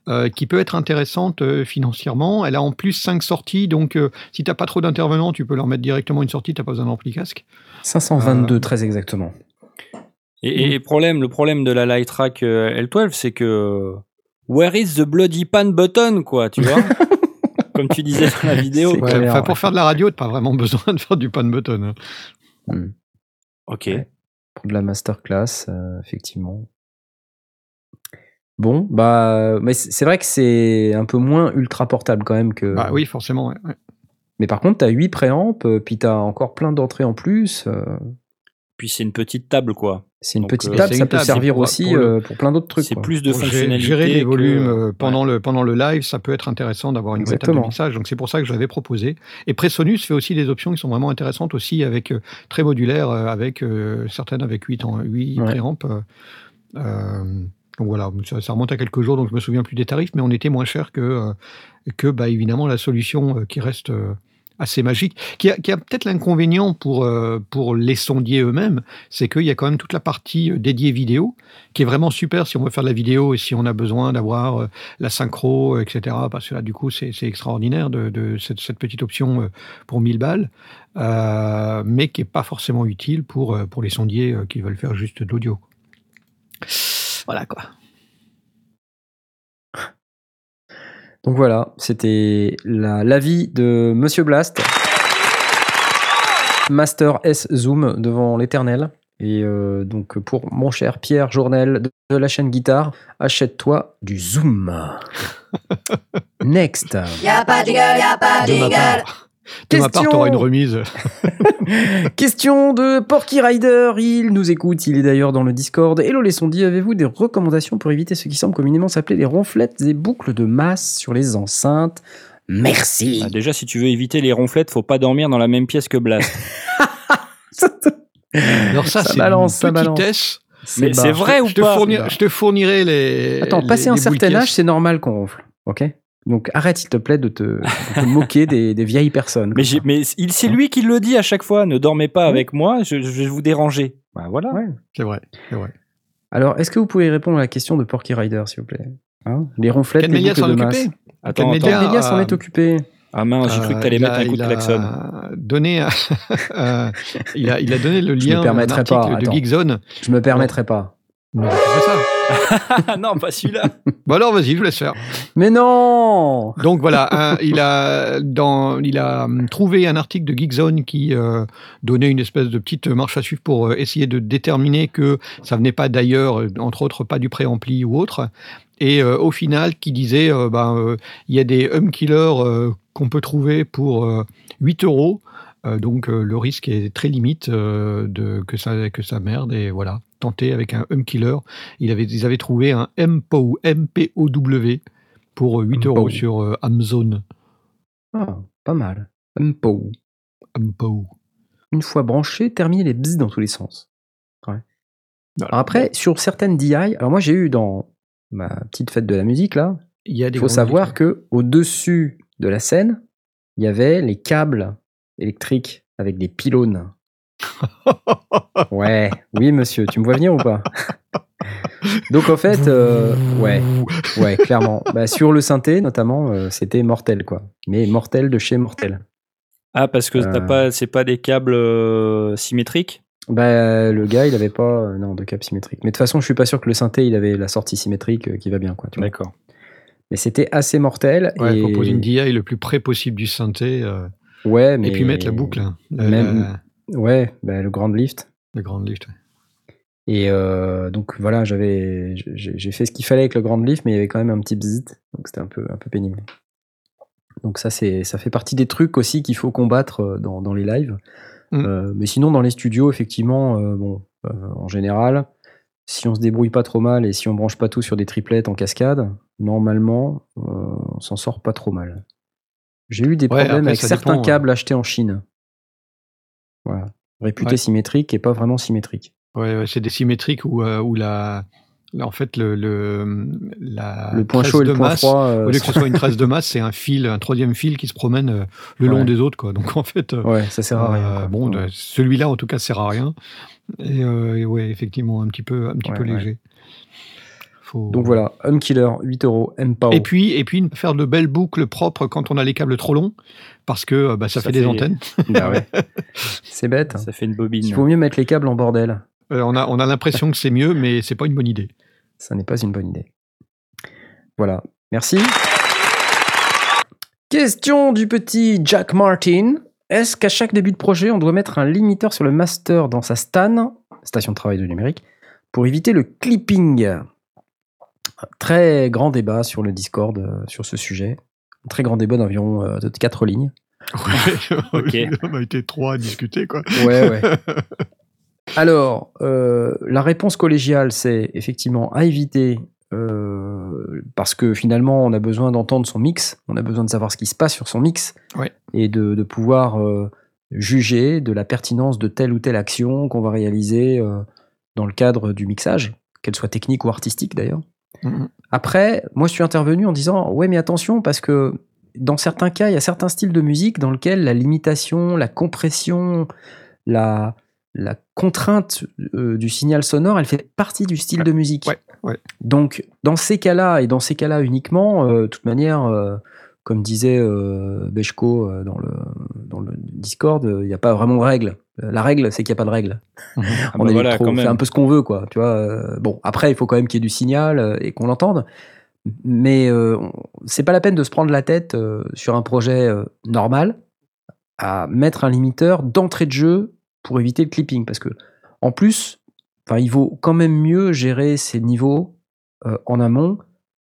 euh, qui peut être intéressante euh, financièrement. Elle a en plus 5 sorties, donc euh, si tu n'as pas trop d'intervenants, tu peux leur mettre directement une sortie, tu n'as pas besoin d'ampli casque. 522 Euh, très exactement. Et, et problème, le problème de la Light Track euh, L12, c'est que where is the bloody pan button, quoi, tu vois? Comme tu disais dans la vidéo. Clair. pour faire de la radio, tu pas vraiment besoin de faire du pan button. hein. Hmm. Ok. Ouais. Pour de la masterclass, euh, effectivement. Bon, bah, mais c'est vrai que c'est un peu moins ultra portable quand même que. Bah oui, forcément. ouais, ouais. Mais par contre, t'as 8 préamps, euh, puis t'as encore plein d'entrées en plus. euh, Puis c'est une petite table, quoi. c'est une Donc, petite euh, table, ça peut servir pour- aussi pour le- euh, pour plein d'autres trucs. C'est plus de fonctionnalités. gérer les que- volumes euh, pendant, Ouais. le, pendant le live, ça peut être intéressant d'avoir une vraie table de mixage. Donc c'est pour ça que je l'avais proposé. Et Presonus fait aussi des options qui sont vraiment intéressantes aussi, avec euh, très modulaires, euh, avec euh, certaines avec 8, en, 8 Ouais. préamps. euh, euh, donc voilà, ça, ça remonte à quelques jours, donc je me souviens plus des tarifs, mais on était moins cher que, euh, que bah, évidemment la solution euh, qui reste euh, assez magique, qui a, peut-être l'inconvénient pour, euh, pour les sondiers eux-mêmes, c'est qu'il y a quand même toute la partie euh, dédiée vidéo, qui est vraiment super si on veut faire de la vidéo et si on a besoin d'avoir euh, la synchro, etc. Parce que là, du coup, c'est extraordinaire de, cette, petite option pour 1000 balles, mais qui n'est pas forcément utile pour, pour les sondiers qui veulent faire juste de l'audio. Voilà quoi. Donc voilà, c'était la- l'avis de Monsieur Blast, Master S Zoom devant l'éternel. Et euh, donc pour mon cher Pierre Journel de, la chaîne Guitare, achète-toi du Zoom. Next. Y'a pas de y'a pas de De de ma part, Question. t'auras une remise. Question de Porky Rider, il nous écoute, il est d'ailleurs dans le Discord. Hello les sondis, avez-vous des recommandations pour éviter ce qui semble communément s'appeler les ronflettes et boucles de masse sur les enceintes? Merci. Ah, déjà, si tu veux éviter les ronflettes, faut pas dormir dans la même pièce que Blast. Alors ça, Ça c'est balance, une ça balance. petitesse. Mais c'est vrai ou je te, pas fournir- je te fournirai les. Attends, les- passer un les certain âge, c'est normal qu'on ronfle, ok? Donc arrête s'il te plaît de te, de te moquer des, des vieilles personnes. Mais, mais il- c'est lui qui le dit à chaque fois. Ne dormez pas avec moi, je, je vais vous déranger. Bah voilà. Ouais. C'est vrai, c'est vrai. Alors, est-ce que vous pouvez répondre à la question de Porky Rider, s'il vous plaît? Hein? Les ronflettes, Ken les boucles s'en de masse. occupé? Attends, Quel média s'en euh, est occupé? Ah mince, j'ai cru que Euh, t'allais il mettre a- un coup de klaxon. Donné, euh, il, a, il a donné le Je me lien d'un permettrai pas, de. Geekzone. Je me permettrai pas. Non, fais ça. Non, pas celui-là. Bon alors, vas-y, je vous laisse faire. Mais non Donc voilà, un- il, a, dans, il a hum, trouvé un article de Geekzone qui euh, donnait une espèce de petite marche à suivre pour euh, essayer de déterminer que ça venait pas d'ailleurs, euh, entre autres pas du préampli ou autre. Et euh, au final, qui disait, euh, ben, euh, il y a des hum killers euh, qu'on peut trouver pour euh, 8 euros. Donc euh, le risque est très limite euh, de, que, ça, que ça merde. Et voilà, tenter avec un hum killer. Il avait, ils avaient trouvé un MPOW, M-P-O-W pour euh, 8 MPOW. euros sur euh, Amazon. Ah, pas mal. Mpo. MPOW. Une fois branché, terminer les bzz dans tous les sens. Ouais. Voilà. Alors après, sur certaines DI, alors moi j'ai eu dans ma petite fête de la musique là, il faut savoir que au dessus de la scène, il y avait les câbles électriques avec des pylônes. Ouais, oui monsieur, tu me vois venir ou pas? Donc en fait, euh, ouais, ouais, clairement. Bah, sur le synthé notamment, euh, c'était mortel quoi. Mais mortel de chez mortel. Ah, parce que t'as Euh. pas, c'est pas des câbles euh, symétriques? Bah le gars, il avait pas euh, non de câble symétrique. Mais de toute façon, je suis pas sûr que le synthé, il avait la sortie symétrique euh, qui va bien quoi. D'accord. Mais c'était assez mortel. Ouais, et... faut poser une DI le plus près possible du synthé. euh, Ouais, mais Et puis mettre la boucle. hein. Même- Ouais, bah, le Grand Lift. Le Grand Lift. ouais. Et euh, donc voilà, j'avais, j'ai fait ce qu'il fallait avec le Grand Lift, mais il y avait quand même un petit bzzzt, donc c'était un peu, un peu pénible. Donc ça, c'est, ça fait partie des trucs aussi qu'il faut combattre euh, dans, dans les lives. Mm. Euh, mais sinon, dans les studios, effectivement, euh, bon, en général, si on se débrouille pas trop mal et si on branche pas tout sur des triplettes en cascade, normalement, on s'en sort pas trop mal. J'ai eu des Ouais, problèmes après, avec certains dépend, câbles achetés en Chine. Voilà. Ouais. symétriques et pas vraiment symétriques. Ouais, ouais, c'est des symétriques où, euh, où la, en fait, le, le, la le point chaud et de le point masse, froid. euh, au lieu que ce soit une tresse de masse, c'est un fil, un troisième fil qui se promène euh, le long Ouais. des autres, quoi. Donc, en fait, euh, Ouais, ça sert à rien. euh, bon, Ouais. celui-là, en tout cas, sert à rien. Et, euh, et ouais, effectivement, un petit peu, un petit peu léger. Faut- Donc voilà, Killer 8 euros, MPAO. Et puis, et puis, faire de belles boucles propres quand on a les câbles trop longs, parce que euh, bah, ça, Ça fait des fait- antennes. Bah ouais. C'est bête. Ça fait une bobine. Il vaut mieux mettre les câbles en bordel. Euh, on a, on a l'impression que c'est mieux, mais c'est pas une bonne idée. Ça n'est pas une bonne idée. Voilà. Merci. Question du petit Jack Martin. Est-ce qu'à chaque début de projet, on doit mettre un limiteur sur le master dans sa STAN, station de travail de numérique, pour éviter le clipping? Très grand débat sur le Discord euh, sur ce sujet. Un très grand débat d'environ euh, de 4 lignes. Ok. on a été trois à discuter, quoi. Ouais, ouais. Alors, euh, la réponse collégiale, c'est effectivement à éviter, euh, parce que finalement, on a besoin d'entendre son mix, on a besoin de savoir ce qui se passe sur son mix, Ouais. et de, de pouvoir euh, juger de la pertinence de telle ou telle action qu'on va réaliser euh, dans le cadre du mixage, qu'elle soit technique ou artistique d'ailleurs. Mhm. Après, moi, je suis intervenu en disant ouais, mais attention, parce que dans certains cas, il y a certains styles de musique dans lesquels la limitation, la compression, la, la contrainte euh, du signal sonore, elle fait partie du style Ouais, de musique. ouais, ouais. Donc, dans ces cas-là, et dans ces cas-là uniquement, euh, de toute manière, euh, comme disait Bechko dans, le, dans le Discord, il n'y a pas vraiment de règle. Euh, La règle, c'est qu'il n'y a pas de règle Ah on, bah est voilà, trop- quand on fait un peu ce qu'on veut, quoi. Tu vois. euh, bon, après, il faut quand même qu'il y ait du signal euh, et qu'on l'entende. Mais euh, c'est pas la peine de se prendre la tête euh, sur un projet euh, normal à mettre un limiteur d'entrée de jeu pour éviter le clipping, parce que en plus, enfin, il vaut quand même mieux gérer ces niveaux en amont,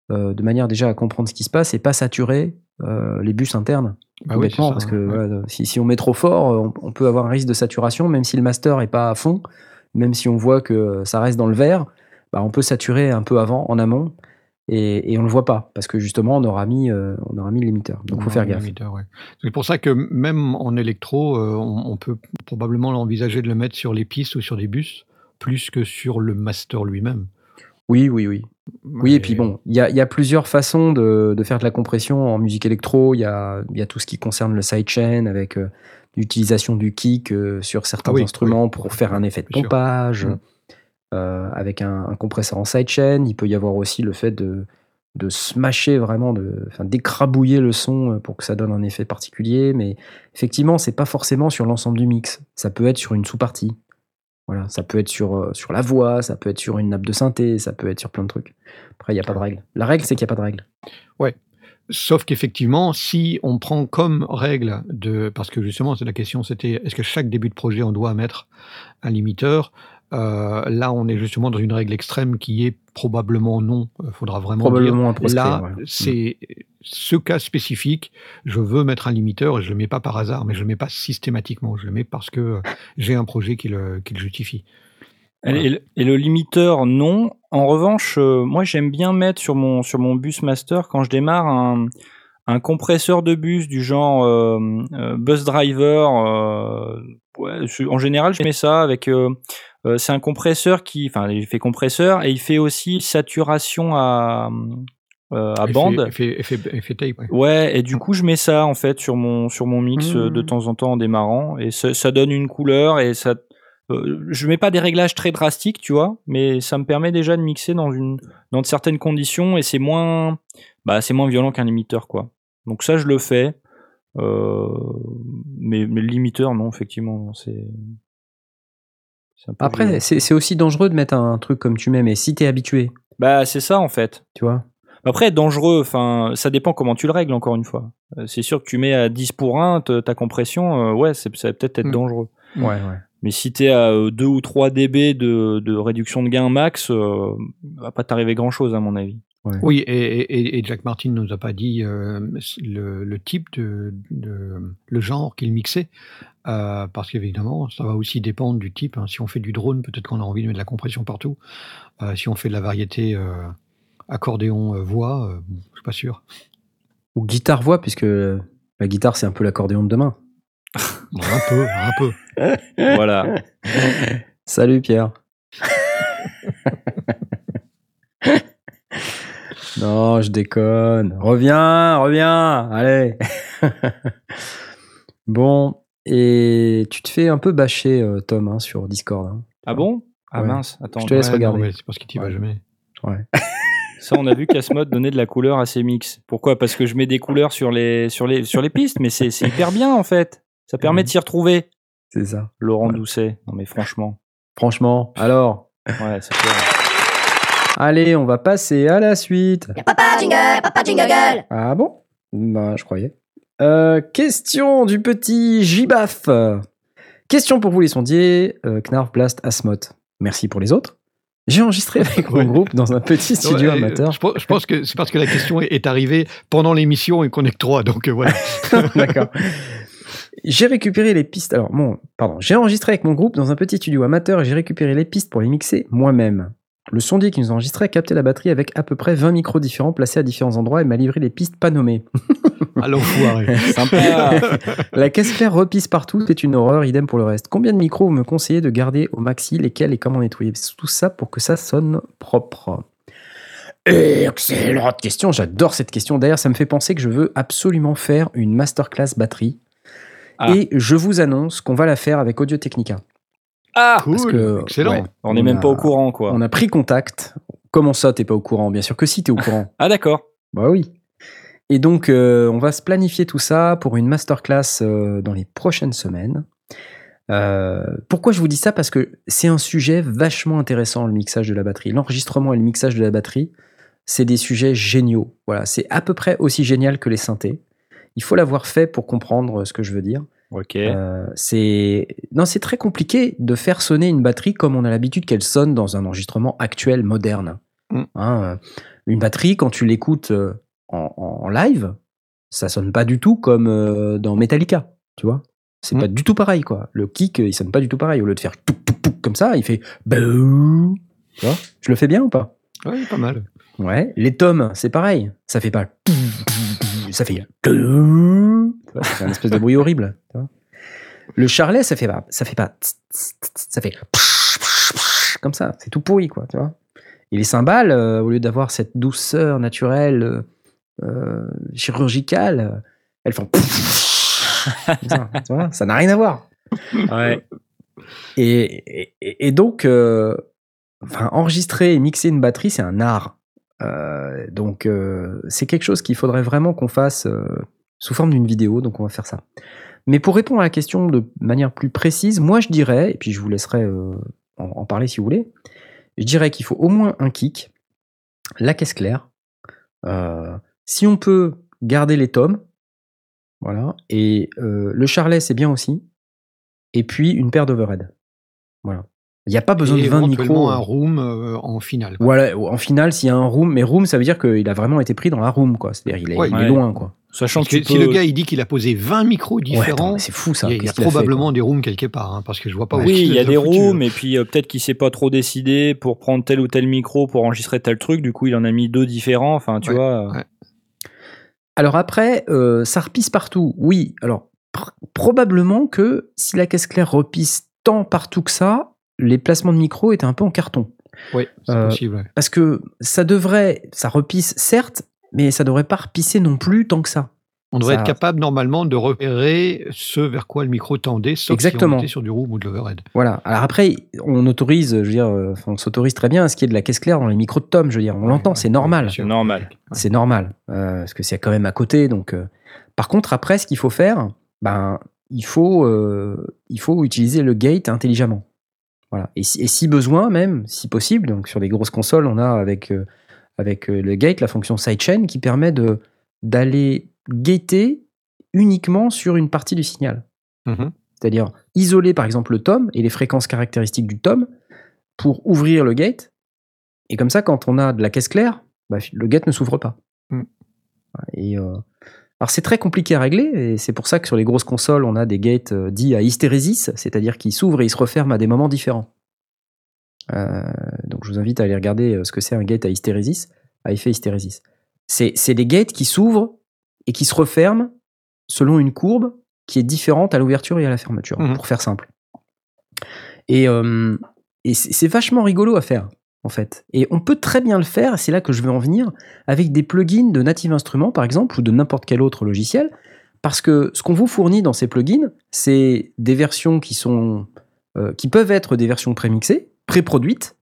de manière déjà à comprendre ce qui se passe et pas saturer euh, les bus internes. Bah oui, ça, parce que ouais. voilà, si, si on met trop fort, euh, on, on peut avoir un risque de saturation, même si le master est pas à fond, même si on voit que ça reste dans le vert, bah, on peut saturer un peu avant, en amont, et, et on le voit pas, parce que justement, on aura mis, euh, on aura mis le limiteur. Donc, On faut faire gaffe. ouais. C'est pour ça que même en électro, euh, on, on peut probablement l'envisager de le mettre sur les pistes ou sur des bus, plus que sur le master lui-même. Oui, oui, oui. Oui, et puis bon, il y a, il y a plusieurs façons de, de faire de la compression en musique électro. Il y a, il y a tout ce qui concerne le sidechain avec euh, l'utilisation du kick euh, sur certains Ah oui, instruments oui. pour faire un effet de Bien pompage. Mm. euh, avec un, un compresseur en sidechain. Il peut y avoir aussi le fait de, de smasher vraiment, d'écrabouiller le son pour que ça donne un effet particulier. Mais effectivement, c'est pas forcément sur l'ensemble du mix. Ça peut être sur une sous-partie. Voilà, ça peut être sur, euh, sur la voix, ça peut être sur une nappe de synthé, ça peut être sur plein de trucs. Après, il n'y a pas de règle. La règle, c'est qu'il n'y a pas de règle. Sauf qu'effectivement, si on prend comme règle de, parce que justement, c'est la question, c'était est-ce que chaque début de projet on doit mettre un limiteur Euh, Là, on est justement dans une règle extrême qui est probablement non. Il faudra vraiment Probablement un dire. Là, ouais. c'est ce cas spécifique. Je veux mettre un limiteur et je le mets pas par hasard, mais je le mets pas systématiquement. Je le mets parce que euh, j'ai un projet qui le, qui le justifie. Et, et le- et le limiteur, non. En revanche, euh, moi, j'aime bien mettre sur mon, sur mon bus master, quand je démarre, un, un compresseur de bus du genre euh, euh, bus driver. ouais, je- en général, je mets ça avec. c'est un compresseur qui. Enfin, il fait compresseur et il fait aussi saturation à, euh, à Effet- bande. Effet, effet, effet tape, ouais. Ouais, et du coup, je mets ça en fait sur mon sur mon mix euh, de Mmh. temps en temps en démarrant, et ça, ça donne une couleur et ça. euh, je mets pas des réglages très drastiques, tu vois, mais ça me permet déjà de mixer dans une dans de certaines conditions et c'est moins bah c'est moins violent qu'un limiteur quoi. Donc ça, je le fais. Euh, mais, mais le limiteur, non, effectivement, c'est. Après, c'est aussi dangereux de mettre un truc comme tu mets, mais si t'es habitué, Bah, c'est ça en fait. tu vois? Après, dangereux, enfin, ça dépend comment tu le règles, encore une fois. Euh, C'est sûr que tu mets à 10 pour 1 te- ta compression, euh, ouais, c'est- ça va peut-être être Mm. dangereux. Ouais, ouais. Mais si t'es à euh, 2 ou 3 dB de, de réduction de gain max, euh, va pas t'arriver grand chose à mon avis. Oui, et, et- et Jack Martin nous a pas dit euh, le, le type de, de- le genre qu'il mixait, euh, parce qu'évidemment, ça va aussi dépendre du type. hein. Si on fait du drone, peut-être qu'on a envie de mettre de la compression partout. Euh, si on fait de la variété euh, accordéon euh, voix, euh, bon, je suis pas sûr. Ou guitare-voix, puisque la guitare, c'est un peu l'accordéon de demain. Bon, un peu, un peu. voilà. Salut Pierre. non, je déconne. Reviens, reviens. Allez. bon, et tu te fais un peu bâcher, euh, Tom, hein, sur Discord. hein. Ah bon? Ah Ouais. mince, attends. Je te laisse Ouais, regarder. c'est parce tu vas Ouais. jamais. Ouais. Ça, on a vu qu'Asmod donnait de la couleur à ses mix. Pourquoi? Parce que je mets des couleurs sur les, sur les, sur les pistes, mais c'est c'est hyper bien en fait. Ça permet de s'y retrouver. C'est ça. Laurent Ouais. Doucet. Non mais franchement. Franchement, alors, Ouais, c'est clair. allez, on va passer à la suite. Papa jingle, papa jingle gueule. Ah bon? Bah, je croyais. Euh, question du petit Gibaf. Question pour vous les sondiers, euh, Knarf, Blast, Asmot. Merci pour les autres. J'ai enregistré avec mon Ouais. groupe dans un petit studio Ouais, amateur. Je pense, je pense que c'est parce que la question est- est arrivée pendant l'émission et qu'on est que trois, donc euh, voilà. D'accord. J'ai récupéré les pistes. Alors, bon, pardon. J'ai enregistré avec mon groupe dans un petit studio amateur et j'ai récupéré les pistes pour les mixer moi-même. Le sondier qui nous a enregistré a capté la batterie avec à peu près 20 micros différents placés à différents endroits et m'a livré les pistes pas nommées. L'enfoiré. Sympa. La caisse claire repisse partout, c'est une horreur, idem pour le reste. Combien de micros vous me conseillez de garder au maxi, lesquels et comment nettoyer? Tout ça pour que ça sonne propre. Excellente question, j'adore cette question. D'ailleurs, ça me fait penser que je veux absolument faire une masterclass batterie. Ah. Et je vous annonce qu'on va la faire avec Audio Technica. Ah Parce Cool, que, excellent. ouais, On n'est même a- pas au courant quoi. On a pris contact. Comment ça, t'es pas au courant? Bien sûr que si, t'es au courant. Ah d'accord. Bah oui. Et donc, euh, on va se planifier tout ça pour une masterclass euh, dans les prochaines semaines. Euh, pourquoi je vous dis ça? Parce que c'est un sujet vachement intéressant, le mixage de la batterie. L'enregistrement et le mixage de la batterie, c'est des sujets géniaux. Voilà, c'est à peu près aussi génial que les synthés. Il faut l'avoir fait pour comprendre ce que je veux dire. Ok. Euh, c'est non, c'est très compliqué de faire sonner une batterie comme on a l'habitude qu'elle sonne dans un enregistrement actuel moderne. Mm. Hein, euh, une batterie, quand tu l'écoutes euh, en, en live, ça sonne pas du tout comme dans Metallica, tu vois. C'est Mm. pas du tout pareil, quoi. Le kick, il sonne pas du tout pareil. Au lieu de faire touc, touc, touc comme ça, il fait bouh. Tu vois Je le fais bien ou pas? Ouais, pas mal. Ouais. Les tomes, c'est pareil. Ça fait pas. Ça fait. Un espèce de bruit horrible. tu vois. Le charlet, ça fait pas. Ça fait pas. Ça fait. Comme ça. C'est tout pourri, quoi. Tu vois. Et les cymbales, euh, au lieu d'avoir cette douceur naturelle, euh, euh, chirurgicale, elles font. Comme ça, tu vois, ça n'a rien à voir. Ouais. Et, et- et donc, euh, enfin, enregistrer et mixer une batterie, c'est un art. Euh, donc, euh, c'est quelque chose qu'il faudrait vraiment qu'on fasse euh, sous forme d'une vidéo. Donc, on va faire ça. Mais pour répondre à la question de manière plus précise, moi, je dirais, et puis je vous laisserai en, parler si vous voulez, je dirais qu'il faut au moins un kick, la caisse claire. si on peut garder les tomes, voilà, et le charlet, c'est bien aussi et puis une paire d'overhead. Voilà. Il n'y a pas besoin Et de 20 éventuellement micros. un room euh, en finale. quoi. Voilà, en finale, s'il y a un room, mais room, ça veut dire qu'il a vraiment été pris dans la room, quoi. C'est-à-dire il est, Ouais, il est ouais. loin, quoi. Sachant que si peux- le gars il dit qu'il a posé 20 micros différents, c'est fou ça. il y a, il y a Qu'est-ce qu'il fait, probablement des rooms quelque part, hein, parce que je vois pas où. Oui, il y a des rooms euh. et puis euh, peut-être qu'il s'est pas trop décidé pour prendre tel ou tel micro pour enregistrer tel truc. Du coup, il en a mis deux différents. Enfin, tu Ouais, vois. ouais. Alors après, euh, ça repisse partout. Oui, alors pr- probablement que si la caisse claire repisse tant partout que ça, les placements de micro étaient un peu en carton. Oui, c'est Euh, possible. ouais. Parce que ça devrait, ça repisse certes, mais ça devrait pas repisser non plus tant que ça. On devrait ça- être capable normalement de repérer ce vers quoi le micro tendait, sauf Exactement. si on était sur du room ou de l'overhead. Voilà. Alors après, on autorise, je veux dire, euh, on s'autorise très bien à ce qu'il y ait de la caisse claire dans les micros de Tom. Je veux dire, on l'entend, ouais, c'est normal. C'est normal. C'est normal, euh, parce que c'est quand même à côté. Donc, euh. par contre, après, ce qu'il faut faire, ben, il faut, euh, il faut utiliser le gate intelligemment. Voilà. Et si, et si besoin, même, si possible, donc sur des grosses consoles, on a avec, euh, avec euh, le gate la fonction sidechain qui permet de d'aller gater uniquement sur une partie du signal. Mhm. C'est-à-dire, isoler par exemple le tom et les fréquences caractéristiques du tom pour ouvrir le gate. Et comme ça, quand on a de la caisse claire, bah, le gate ne s'ouvre pas. Mm. Et, euh, alors c'est très compliqué à régler, et c'est pour ça que sur les grosses consoles, on a des gates euh, dits à hystérésis, c'est-à-dire qu'ils s'ouvrent et ils se referment à des moments différents. Euh, donc je vous invite à aller regarder euh, ce que c'est un gate à hystérésis, à effet hystérésis. C'est des gates qui s'ouvrent et qui se referment selon une courbe qui est différente à l'ouverture et à la fermeture, Mhm. pour faire simple. Et, euh, c'est vachement rigolo à faire, en fait. Et on peut très bien le faire, c'est là que je veux en venir, avec des plugins de Native Instruments, par exemple, ou de n'importe quel autre logiciel, parce que ce qu'on vous fournit dans ces plugins, c'est des versions qui sont, euh, qui peuvent être des versions prémixées, pré-produites,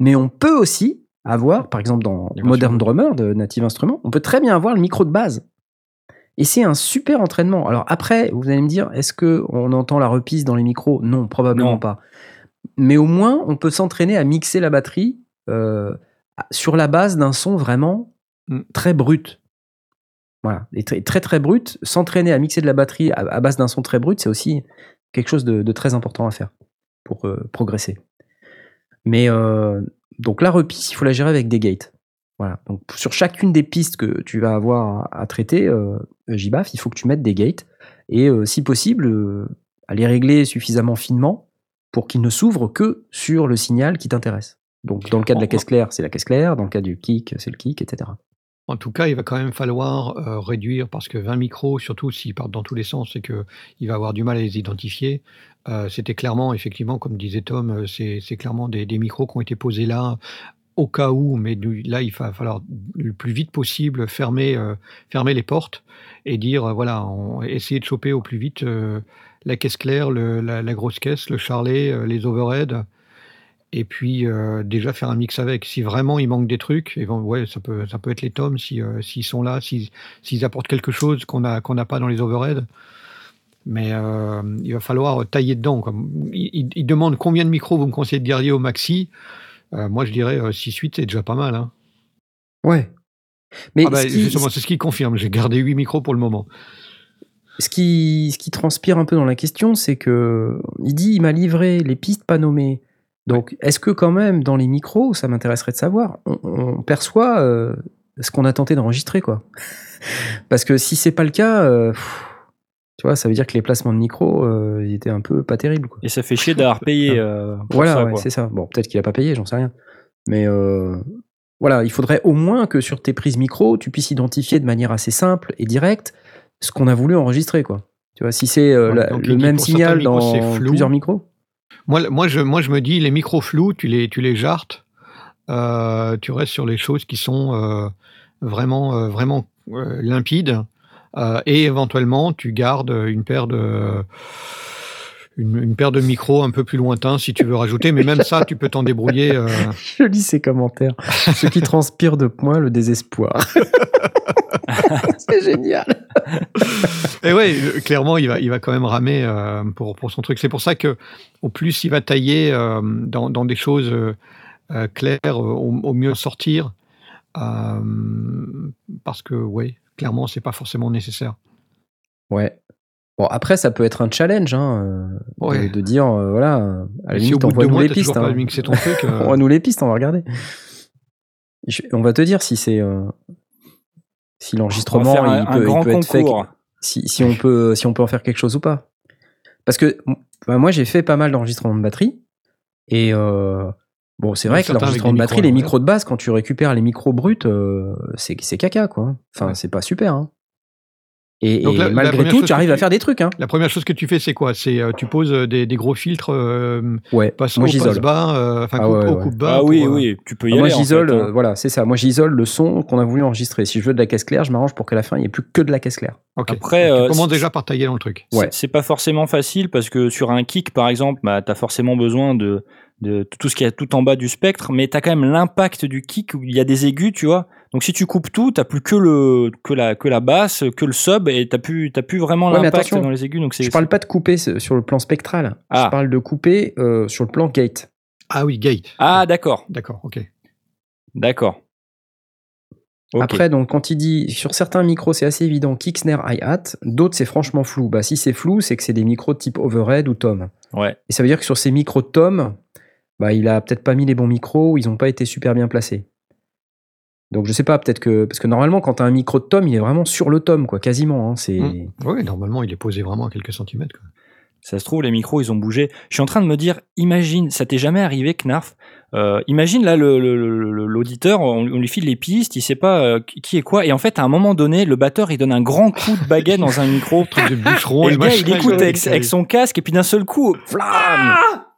mais on peut aussi avoir, par exemple dans Modern de- Drummer de Native Instruments, on peut très bien avoir le micro de base. Et c'est un super entraînement. Alors après, vous allez me dire, est-ce que on entend la repise dans les micros? Non, probablement Non. pas. Mais au moins, on peut s'entraîner à mixer la batterie euh, sur la base d'un son vraiment Mm. très brut. Voilà, et très très, très brut. S'entraîner à mixer de la batterie à, à base d'un son très brut, c'est aussi quelque chose de, de très important à faire pour euh, progresser. Mais euh, donc la repisse, il faut la gérer avec des gates. Voilà. Donc sur chacune des pistes que tu vas avoir à, à traiter, euh, JBAF, il faut que tu mettes des gates et si possible, à les régler suffisamment finement pour qu'ils ne s'ouvrent que sur le signal qui t'intéresse. Donc dans le cas de la caisse claire, c'est la caisse claire, dans le cas du kick, c'est le kick, etc. En tout cas, il va quand même falloir euh, réduire parce que 20 micros, surtout s'ils partent dans tous les sens, c'est que il va avoir du mal à les identifier. Euh, C'était clairement, effectivement, comme disait Tom, euh, c'est clairement des, des micros qui ont été posés là au cas où, mais là, il va falloir le plus vite possible fermer, euh, fermer les portes et dire, voilà, on, essayer de choper au plus vite la caisse claire, le- la, la grosse caisse, le charlet, euh, les overheads, et puis euh, déjà faire un mix avec. Si vraiment il manque des trucs, et bon, ouais, ça peut, ça peut être les tomes si, euh, s'ils sont là, s'ils apportent quelque chose qu'on n'a pas dans les overheads. Mais euh, il va falloir tailler dedans. Comme, il, il- demande combien de micros vous me conseillez de garder au maxi. Euh, moi, je dirais 6-8, c'est déjà pas mal. Hein. Ouais. Mais Ah bah, qui, justement, c'est ce qui confirme. J'ai gardé 8 micros pour le moment. Ce qui- ce qui transpire un peu dans la question, c'est que il dit il m'a livré les pistes pas nommées. Donc, est-ce que quand même dans les micros, ça m'intéresserait de savoir, on, on perçoit euh, ce qu'on a tenté d'enregistrer, quoi? Parce que si c'est pas le cas, euh, pff, tu vois, ça veut dire que les placements de micros euh, ils étaient un peu pas terribles, quoi. Et ça fait chier d'avoir payé. pour Voilà, ouais, c'est ça. Bon, peut-être qu'il a pas payé, j'en sais rien. Mais voilà, il faudrait au moins que sur tes prises micro, tu puisses identifier de manière assez simple et directe ce qu'on a voulu enregistrer, quoi. Tu vois, si c'est euh, le même signal micros, dans plusieurs micros. Moi, moi, je, moi, je me dis, les micros flous, tu les, tu les jartes. Euh, tu restes sur les choses qui sont euh, vraiment, vraiment limpides. Et éventuellement, tu gardes une paire de. Une, une paire de micros un peu plus lointains si tu veux rajouter, mais même ça, tu peux t'en débrouiller. Je lis ces commentaires. Ce qui transpire de moi, le désespoir. c'est génial. Et ouais, euh, clairement, il va, il va quand même ramer euh, pour, pour son truc. C'est pour ça que au plus il va tailler euh, dans, dans des choses euh, claires, au, au mieux sortir. Euh, parce que, ouais, clairement, c'est pas forcément nécessaire. Ouais. Bon, après, ça peut être un challenge, hein, de- dire, euh, voilà, à la si limite, deux envoie-nous les pistes. hein. ton truc. euh, On va nous les pistes, on va regarder. Je- on va te dire si c'est euh, si l'enregistrement il un peut, il grand peut être fait, si, si on peut si on peut en faire quelque chose ou pas. Parce que bah, moi j'ai fait pas mal d'enregistrements de batterie et euh, bon c'est vrai que l'enregistrement de batterie, micros, les ouais. micros de base quand tu récupères les micros bruts, euh, c'est c'est caca quoi. Enfin Ouais. c'est pas super. hein. Et, Donc et la- la malgré tout tu arrives à faire des trucs hein. La première chose que tu fais, c'est quoi? C'est euh, tu poses euh, des, des gros filtres euh, Ouais. passe moi passe bas, euh, enfin Ah coupe ouais, haut, ouais. coupe bas. Ah oui, pour, euh, oui, tu peux y Ah, moi aller. en j'isole, fait, hein. voilà, c'est ça. Moi j'isole le son qu'on a voulu enregistrer. Si je veux de la caisse claire, je m'arrange pour que la fin il n'y ait plus que de la caisse claire. Après, Donc, tu commences déjà par tailler dans le truc. C'est- Ouais. C'est pas forcément facile parce que sur un kick, par exemple, bah, tu as forcément besoin de, de tout ce qui est tout en bas du spectre, mais tu as quand même l'impact du kick où il y a des aigus, tu vois. Donc si tu coupes tout, t'as plus que le que la que la basse, que le sub et t'as plus t'as plus vraiment Ouais, l'impact dans les aigus. Donc c'est Je parle pas de couper sur le plan spectral. Ah. Je parle de couper euh, sur le plan gate. Ah oui, gate. ah d'accord D'accord, ok. d'accord. Après, donc, quand il dit sur certains micros, c'est assez évident, kick, snare, hi-hat. D'autres, c'est franchement flou. Bah, si c'est flou, c'est que c'est des micros de type overhead ou tom. Ouais. Et ça veut dire que sur ces micros tom, bah, il a peut-être pas mis les bons micros ou ils n'ont pas été super bien placés. Donc, je sais pas, peut-être que. Parce que normalement, quand tu as un micro de tom, il est vraiment sur le tom, quoi, quasiment. hein. c'est. Mm. Oui, normalement, il est posé vraiment à quelques centimètres. quoi. Ça se trouve, les micros, ils ont bougé. Je suis en train de me dire, imagine, ça t'est jamais arrivé, Knarf euh, Imagine là, le- le- le- l'auditeur, on, on lui file les pistes, il sait pas euh, qui est quoi, et en fait, à un moment donné, le batteur, il donne un grand coup de baguette dans un micro. Truc de bûcheron et le gars, il écoute avec son casque, et puis d'un seul coup, flamme Ah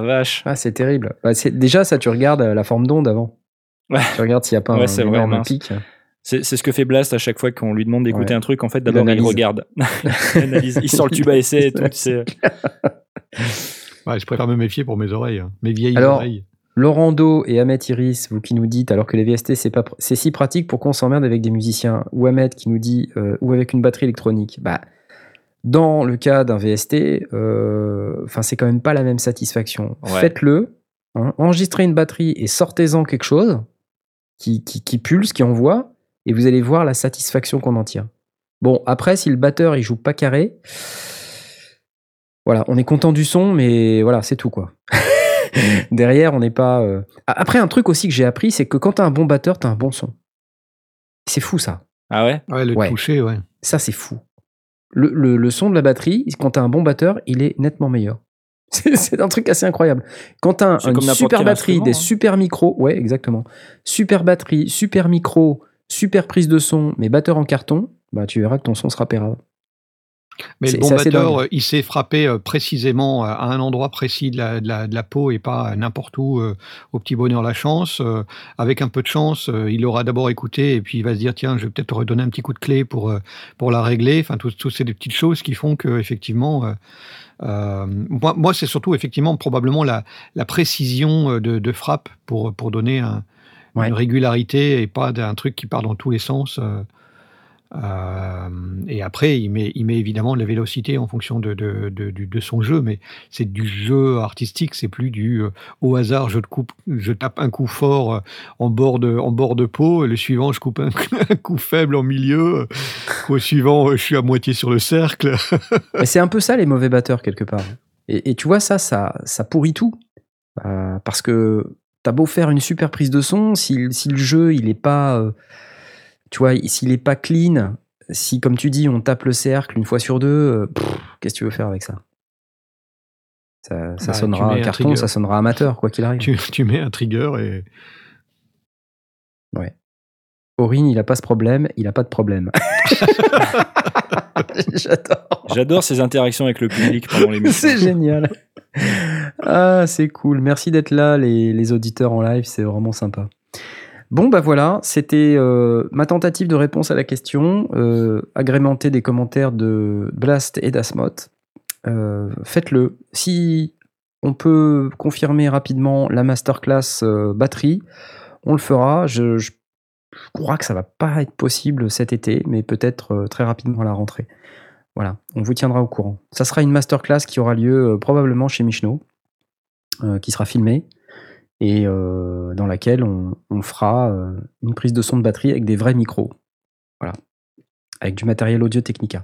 vache. Ah, c'est terrible. Bah, c'est- déjà, ça, tu regardes euh, la forme d'onde avant. Ouais. Tu regardes s'il n'y a pas Ouais, un c'est vrai, énorme mince. pic. C'est c'est ce que fait Blast à chaque fois qu'on lui demande d'écouter Ouais. un truc. En fait, Il d'abord, il, regarde. il, analyse. Il sort le tube à essai et tout. Ouais, je préfère me méfier pour mes oreilles, hein. mes vieilles Alors, oreilles. Laurent Do et Ahmed Iris, vous qui nous dites, alors que les VST, c'est pas, pr- c'est si pratique pour qu'on s'emmerde avec des musiciens. Ou Ahmed qui nous dit, euh, ou avec une batterie électronique. Bah, dans le cas d'un VST, euh, enfin, c'est quand même pas la même satisfaction. Ouais. Faites-le, hein, enregistrez une batterie et sortez-en quelque chose qui, qui, qui pulse, qui envoie, et vous allez voir la satisfaction qu'on en tire. Bon, après, si le batteur il joue pas carré, voilà, on est content du son, mais voilà, c'est tout quoi. Derrière, on n'est pas. euh, Après, un truc aussi que j'ai appris, c'est que quand t'as un bon batteur, t'as un bon son. C'est fou ça. Ah ouais? Ouais, le ouais. toucher, ouais. Ça, c'est fou. Le, le- le son de la batterie, quand t'as un bon batteur, il est nettement meilleur. C'est un truc assez incroyable. Quand t'as un- C'est une super batterie, des hein. super micros, ouais, exactement. Super batterie, super micro, super prise de son, mais batteur en carton, bah tu verras que ton son sera pérave. Mais le dingue. euh, il sait frapper euh, précisément euh, à un endroit précis de la, de la- de la peau et pas n'importe où euh, au petit bonheur la chance. Euh, avec un peu de chance, euh, il aura d'abord écouté et puis il va se dire tiens, je vais peut-être redonner un petit coup de clé pour, pour la régler. Enfin, tout, tout des petites choses qui font que effectivement, moi, moi c'est surtout effectivement probablement la, la précision de, de frappe pour, pour donner un- Ouais. une régularité et pas d'un truc qui part dans tous les sens. Euh, et après, il met, évidemment de la vélocité en fonction de, son jeu, mais c'est du jeu artistique, c'est plus du euh, au hasard, je, tape un coup fort euh, en bord de, en peau, et le suivant, je coupe un, coup faible en milieu, au suivant, je suis à moitié sur le cercle. C'est un peu ça les mauvais batteurs quelque part. Et, tu vois ça, ça, pourrit tout. Parce que t'as beau faire une super prise de son, si, le jeu il est pas, tu vois, s'il est pas clean, si comme tu dis on tape le cercle une fois sur deux, euh, qu'est-ce que tu veux faire avec ça? Ça, ça Bah, sonnera carton, ça sonnera amateur quoi qu'il arrive. tu, tu mets un trigger et Aurine, il a pas ce problème, il a pas de problème. J'adore. J'adore ces interactions avec le public pendant l'émission. C'est génial. Ah, c'est cool. Merci d'être là, les, les auditeurs en live. C'est vraiment sympa. Bon, bah voilà, c'était euh, ma tentative de réponse à la question, euh, agrémentée des commentaires de Blast et d'Asmot. Euh, Faites-le. Si on peut confirmer rapidement la masterclass batterie, on le fera. Je, crois que ça va pas être possible cet été, mais peut-être très rapidement à la rentrée. Voilà, on vous tiendra au courant. Ça sera une masterclass qui aura lieu probablement chez Michno, qui sera filmée, et euh, dans laquelle on, on fera euh, une prise de son de batterie avec des vrais micros. Voilà. Avec du matériel audio Technica.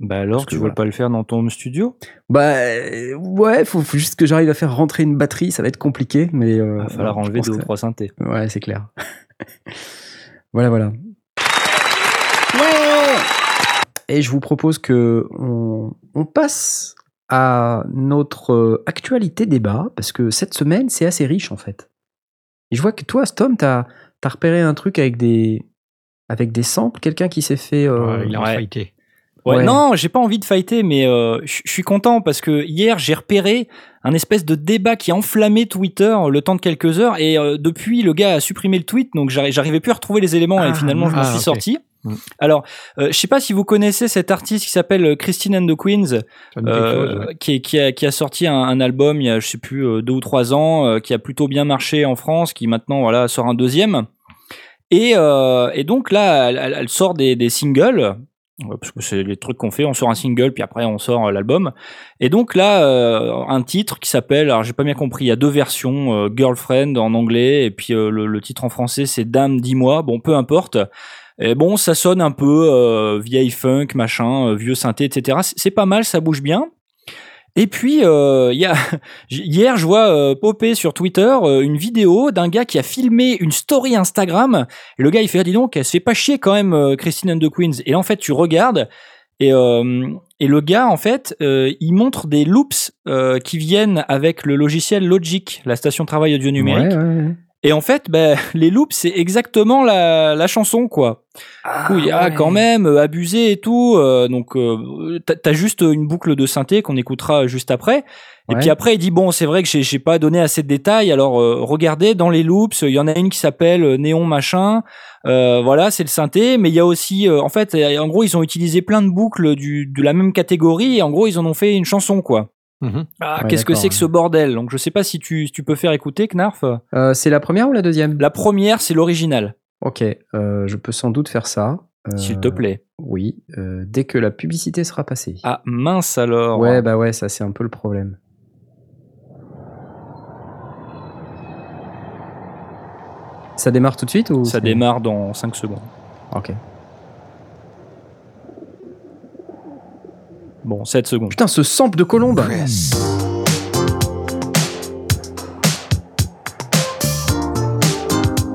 Bah alors, Parce tu veux voilà. pas le faire dans ton home studio? Bah euh, ouais, faut, faut juste que j'arrive à faire rentrer une batterie, ça va être compliqué, mais. euh, Il va falloir voilà, enlever deux ou trois synthés. Ouais, c'est clair. voilà, voilà. Et je vous propose que on, on passe à notre euh, actualité débat, parce que cette semaine, c'est assez riche en fait. Et je vois que toi, Stom, t'as as repéré un truc avec des, avec des samples, quelqu'un qui s'est fait. euh, Ouais, il a ouais. fighté. Ouais. Non, j'ai pas envie de fighter, mais euh, je suis content parce que hier j'ai repéré un espèce de débat qui a enflammé Twitter le temps de quelques heures et euh, depuis le gars a supprimé le tweet, donc j'arri- j'arrivais plus à retrouver les éléments Ah, et finalement je m'en ah, suis ok. sorti. Mm. Alors, euh, je sais pas si vous connaissez cet artiste qui s'appelle euh, Christine and the Queens, euh, chose, ouais. qui, a, qui a sorti un, un album il y a, je sais plus, euh, deux ou trois ans, qui a plutôt bien marché en France, qui maintenant voilà sort un deuxième. Et, et donc là, elle, sort des, des singles. Parce que c'est les trucs qu'on fait, on sort un single, puis après on sort l'album. Et donc là, un titre qui s'appelle, alors j'ai pas bien compris, il y a deux versions, Girlfriend en anglais, et puis le, le titre en français c'est Dame, dis-moi. Bon, peu importe. Et bon, ça sonne un peu euh, vieille funk, machin, euh, vieux synthé, etc. C'est- pas mal, ça bouge bien. Et puis, euh, hier, je vois popper sur Twitter une vidéo d'un gars qui a filmé une story Instagram. Le gars, il fait, ah, dis donc, elle pas chier quand même, Christine and the Queens. Et là, en fait, tu regardes, et, le gars, en fait, il montre des loops qui viennent avec le logiciel Logic, la station de travail audio numérique. Et en fait, ben, les loops, c'est exactement la, la chanson, quoi. Du coup, il y a ouais. quand même euh, abusé et tout. euh, donc, euh, t'as juste une boucle de synthé qu'on écoutera juste après. Et Ouais. puis après, il dit bon, c'est vrai que j'ai pas donné assez de détails. Alors, euh, regardez dans les loops, il y en a une qui s'appelle euh, Néon machin. Euh, voilà, c'est le synthé. Mais il y a aussi, euh, en fait, en gros, ils ont utilisé plein de boucles du, de la même catégorie. Et en gros, ils en ont fait une chanson, quoi. Mhm. Ah, Ouais, qu'est-ce que c'est que ce bordel? Donc, je sais pas si tu, si tu peux faire écouter, Knarf. Euh, c'est la première ou la deuxième? La première, c'est l'original, Ok, euh, je peux sans doute faire ça. Euh, s'il te plaît. Oui, euh, dès que la publicité sera passée. Ah mince alors. ouais, bah ouais, ça c'est un peu le problème. Ça démarre tout de suite ou Ça démarre dans 5 secondes. Ok. Bon, 7 secondes. Putain, ce sample de colombe